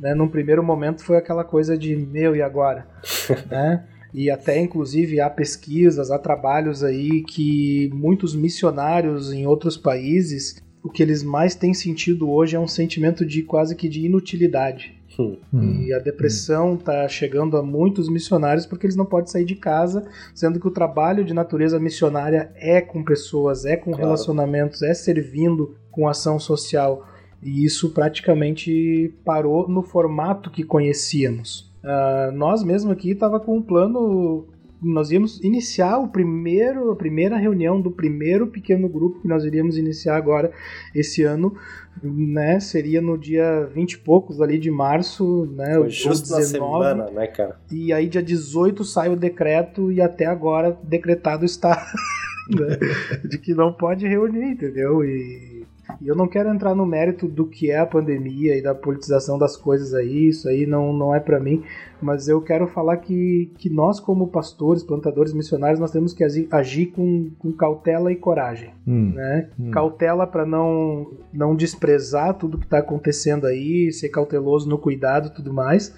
Né? Num primeiro momento foi aquela coisa de meu e agora. né? E até inclusive há pesquisas, há trabalhos aí que muitos missionários em outros países, o que eles mais têm sentido hoje é um sentimento de quase que de inutilidade. Hum. E a depressão está chegando a muitos missionários porque eles não podem sair de casa, sendo que o trabalho de natureza missionária é com pessoas, é com claro. relacionamentos, é servindo com ação social. E isso praticamente parou no formato que conhecíamos. Uh, nós mesmo aqui estava com um plano nós íamos iniciar o primeiro, a primeira reunião do primeiro pequeno grupo que nós iríamos iniciar agora esse ano, né? Seria no dia 20 e poucos ali de março, né? Foi justo 19, na semana, né, cara? E aí dia 18 sai o decreto e até agora decretado está né? de que não pode reunir, entendeu? E e eu não quero entrar no mérito do que é a pandemia e da politização das coisas aí, isso aí não, não é para mim, mas eu quero falar que, que nós, como pastores, plantadores, missionários, nós temos que agir com, com cautela e coragem. Hum, né? Hum. Cautela para não, não desprezar tudo que está acontecendo aí, ser cauteloso no cuidado e tudo mais,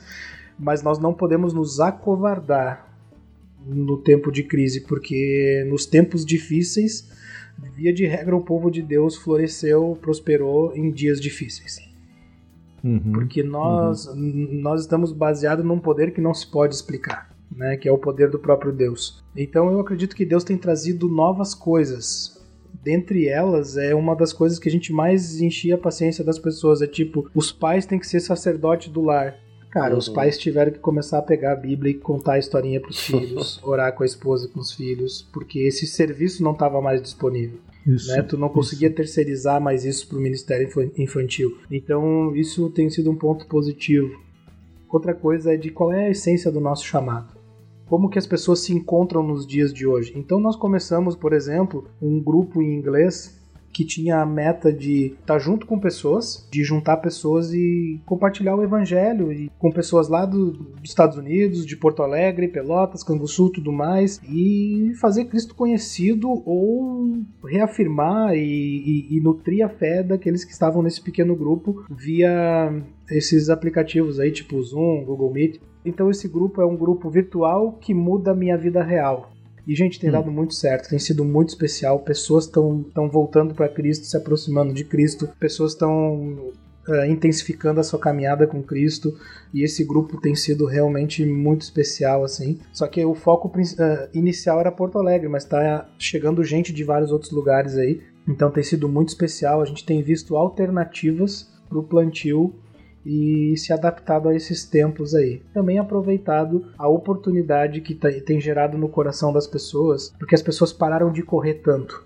mas nós não podemos nos acovardar no tempo de crise, porque nos tempos difíceis via de regra, o povo de Deus floresceu, prosperou em dias difíceis. Uhum, Porque nós, uhum. nós estamos baseados num poder que não se pode explicar. né, que é o poder do próprio Deus. Então eu acredito que Deus tem trazido novas coisas. Dentre elas, é uma das coisas que a gente mais enchia a paciência das pessoas. É tipo, os pais têm que ser sacerdote do lar. Cara, uhum. os pais tiveram que começar a pegar a Bíblia e contar a historinha para os filhos, orar com a esposa, com os filhos, porque esse serviço não estava mais disponível. Isso, né? Tu não conseguia isso. terceirizar mais isso para o Ministério Infantil. Então, isso tem sido um ponto positivo. Outra coisa é de qual é a essência do nosso chamado. Como que as pessoas se encontram nos dias de hoje. Então, nós começamos, por exemplo, um grupo em inglês que tinha a meta de estar tá junto com pessoas, de juntar pessoas e compartilhar o evangelho e com pessoas lá do, dos Estados Unidos, de Porto Alegre, Pelotas, Canguçu, tudo mais, e fazer Cristo conhecido ou reafirmar e, e, e nutrir a fé daqueles que estavam nesse pequeno grupo via esses aplicativos aí, tipo Zoom, Google Meet. Então esse grupo é um grupo virtual que muda a minha vida real. E, gente, tem hum. dado muito certo, tem sido muito especial. Pessoas estão voltando para Cristo, se aproximando de Cristo, pessoas estão uh, eh, intensificando a sua caminhada com Cristo. E esse grupo tem sido realmente muito especial, assim. Só que o foco uh, inicial era Porto Alegre, mas está chegando gente de vários outros lugares aí. Então tem sido muito especial. A gente tem visto alternativas para o plantio e se adaptado a esses tempos aí. Também aproveitado a oportunidade que tem gerado no coração das pessoas, porque as pessoas pararam de correr tanto.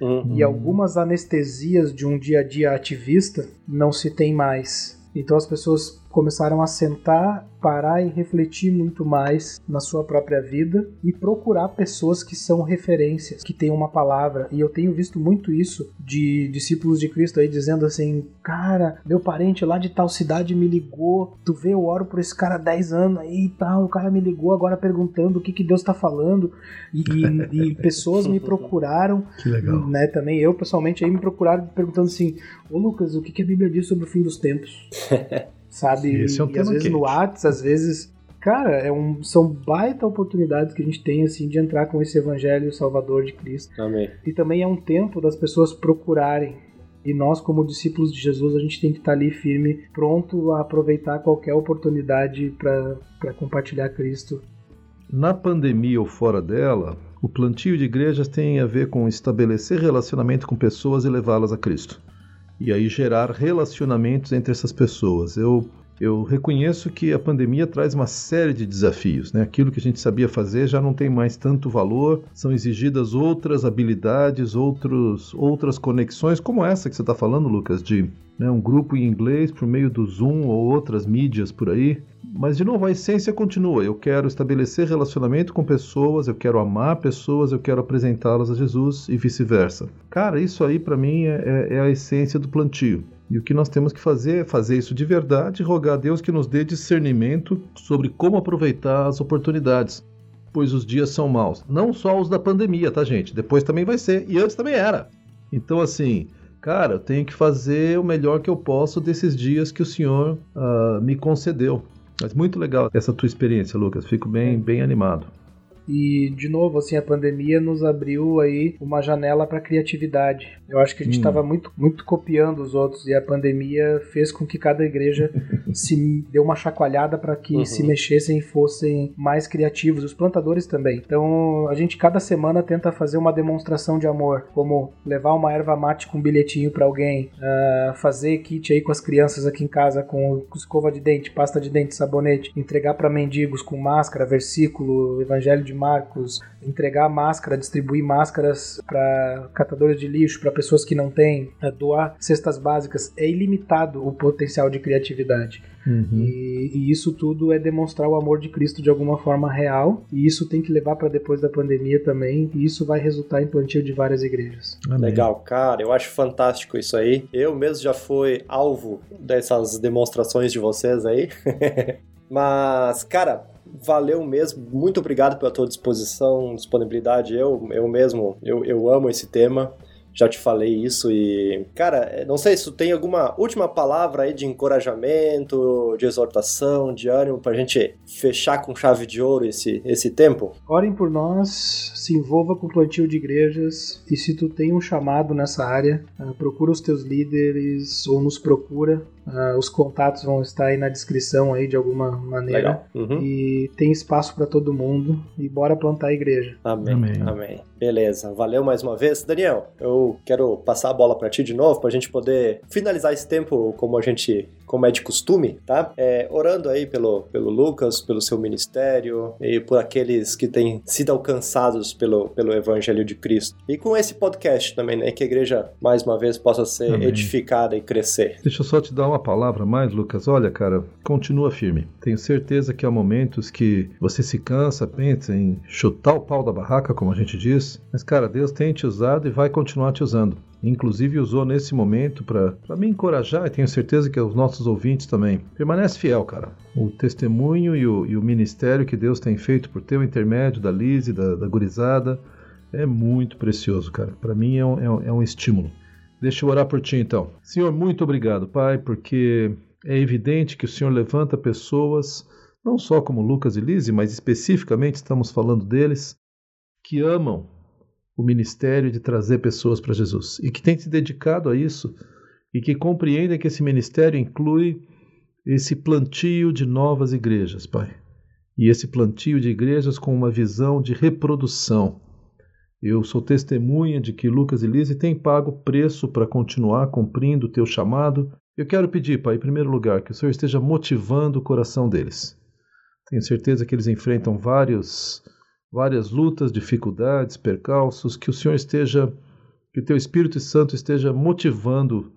Uhum. E algumas anestesias de um dia a dia ativista não se tem mais. Então as pessoas começaram a sentar, parar e refletir muito mais na sua própria vida e procurar pessoas que são referências, que têm uma palavra. E eu tenho visto muito isso de discípulos de Cristo aí dizendo assim: Cara, meu parente lá de tal cidade me ligou, tu vê, eu oro por esse cara há 10 anos aí e tal, o cara me ligou agora perguntando o que, que Deus está falando. E, e, e, pessoas me procuraram, que legal. né? Também eu pessoalmente aí me procuraram perguntando assim: Ô Lucas, o que, que a Bíblia diz sobre o fim dos tempos? sabe? Esse é um e às vezes quente. no WhatsApp, às vezes. Cara, é um, são baita oportunidades que a gente tem assim de entrar com esse evangelho salvador de Cristo. Amém. E também é um tempo das pessoas procurarem. E nós, como discípulos de Jesus, a gente tem que estar ali firme, pronto a aproveitar qualquer oportunidade para compartilhar Cristo. Na pandemia ou fora dela, o plantio de igrejas tem a ver com estabelecer relacionamento com pessoas e levá-las a Cristo e aí gerar relacionamentos entre essas pessoas. Eu eu reconheço que a pandemia traz uma série de desafios. Né? Aquilo que a gente sabia fazer já não tem mais tanto valor, são exigidas outras habilidades, outros, outras conexões, como essa que você está falando, Lucas, de né, um grupo em inglês por meio do Zoom ou outras mídias por aí. Mas, de novo, a essência continua. Eu quero estabelecer relacionamento com pessoas, eu quero amar pessoas, eu quero apresentá-las a Jesus e vice-versa. Cara, isso aí para mim é, é, é a essência do plantio. E o que nós temos que fazer é fazer isso de verdade e rogar a Deus que nos dê discernimento sobre como aproveitar as oportunidades, pois os dias são maus. Não só os da pandemia, tá, gente? Depois também vai ser, e antes também era. Então, assim, cara, eu tenho que fazer o melhor que eu posso desses dias que o Senhor uh, me concedeu. Mas muito legal essa tua experiência, Lucas. Fico bem, bem animado. E de novo, assim, a pandemia nos abriu aí uma janela para criatividade. Eu acho que a gente estava hum. muito, muito copiando os outros e a pandemia fez com que cada igreja se deu uma chacoalhada para que uhum. se mexessem e fossem mais criativos. Os plantadores também. Então, a gente cada semana tenta fazer uma demonstração de amor, como levar uma erva mate com um bilhetinho para alguém, uh, fazer kit aí com as crianças aqui em casa com, com escova de dente, pasta de dente, sabonete, entregar para mendigos com máscara, versículo, evangelho de Marcos, entregar máscara, distribuir máscaras para catadores de lixo, para pessoas que não têm, é, doar cestas básicas, é ilimitado o potencial de criatividade. Uhum. E, e, isso tudo é demonstrar o amor de Cristo de alguma forma real, e isso tem que levar para depois da pandemia também, e isso vai resultar em plantio de várias igrejas. Amém. Legal, cara, eu acho fantástico isso aí. Eu mesmo já fui alvo dessas demonstrações de vocês aí. Mas, cara, valeu mesmo. Muito obrigado pela tua disposição, disponibilidade. Eu, eu mesmo, eu, eu amo esse tema. Já te falei isso e, cara, não sei se tu tem alguma última palavra aí de encorajamento, de exortação, de ânimo pra gente fechar com chave de ouro esse, esse tempo. Orem por nós, se envolva com o plantio de igrejas e se tu tem um chamado nessa área, ah, procura os teus líderes ou nos procura Uh, os contatos vão estar aí na descrição aí de alguma maneira. Uhum. E tem espaço para todo mundo. E bora plantar a igreja. Amém. Amém. Amém. Beleza. Valeu mais uma vez. Daniel, eu quero passar a bola para ti de novo, para a gente poder finalizar esse tempo como a gente como é de costume, tá? É, orando aí pelo, pelo Lucas, pelo seu ministério e por aqueles que têm sido alcançados pelo, pelo Evangelho de Cristo. E com esse podcast também, né? Que a igreja, mais uma vez, possa ser Amém. edificada e crescer. Deixa eu só te dar uma palavra mais, Lucas. Olha, cara, continua firme. Tenho certeza que há momentos que você se cansa, pensa em chutar o pau da barraca, como a gente diz. Mas, cara, Deus tem te usado e vai continuar te usando inclusive usou nesse momento para me encorajar, e tenho certeza que os nossos ouvintes também. Permanece fiel, cara. O testemunho e o, e o ministério que Deus tem feito por teu intermédio, da Lise, da, da gurizada, é muito precioso, cara. Para mim é um, é, um, é um estímulo. Deixa eu orar por ti então. Senhor, muito obrigado, Pai, porque é evidente que o Senhor levanta pessoas, não só como Lucas e Lise, mas especificamente estamos falando deles, que amam o ministério de trazer pessoas para Jesus e que tem se dedicado a isso e que compreendem que esse ministério inclui esse plantio de novas igrejas, Pai. E esse plantio de igrejas com uma visão de reprodução. Eu sou testemunha de que Lucas e Lise têm pago preço para continuar cumprindo o teu chamado. Eu quero pedir, Pai, em primeiro lugar, que o Senhor esteja motivando o coração deles. Tenho certeza que eles enfrentam vários várias lutas, dificuldades, percalços, que o Senhor esteja, que o teu Espírito Santo esteja motivando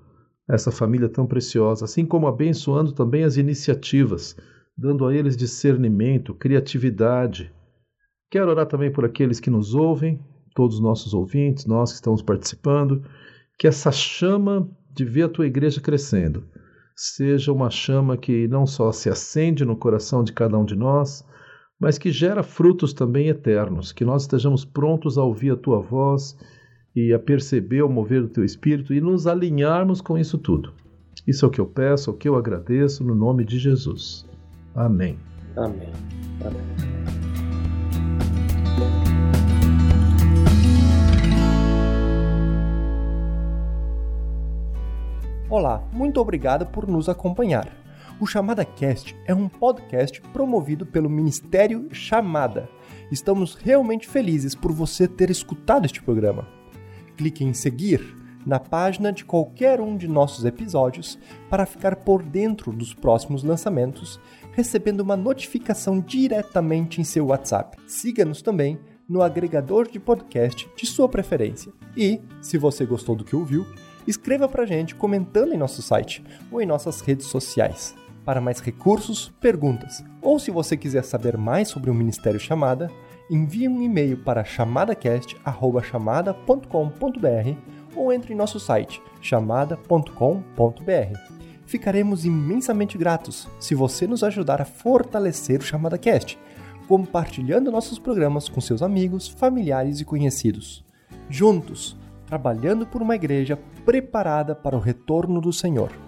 essa família tão preciosa, assim como abençoando também as iniciativas, dando a eles discernimento, criatividade. Quero orar também por aqueles que nos ouvem, todos os nossos ouvintes, nós que estamos participando, que essa chama de ver a tua igreja crescendo seja uma chama que não só se acende no coração de cada um de nós, mas que gera frutos também eternos, que nós estejamos prontos a ouvir a tua voz e a perceber o mover do teu espírito e nos alinharmos com isso tudo. Isso é o que eu peço, é o que eu agradeço no nome de Jesus. Amém. Amém. Amém. Olá, muito obrigado por nos acompanhar. O Chamada Cast é um podcast promovido pelo Ministério Chamada. Estamos realmente felizes por você ter escutado este programa. Clique em seguir na página de qualquer um de nossos episódios para ficar por dentro dos próximos lançamentos, recebendo uma notificação diretamente em seu WhatsApp. Siga-nos também no agregador de podcast de sua preferência. E, se você gostou do que ouviu, escreva pra gente comentando em nosso site ou em nossas redes sociais para mais recursos, perguntas, ou se você quiser saber mais sobre o Ministério Chamada, envie um e-mail para chamadacast@chamada.com.br ou entre em nosso site chamada.com.br. Ficaremos imensamente gratos se você nos ajudar a fortalecer o Chamada Cast, compartilhando nossos programas com seus amigos, familiares e conhecidos. Juntos, trabalhando por uma igreja preparada para o retorno do Senhor.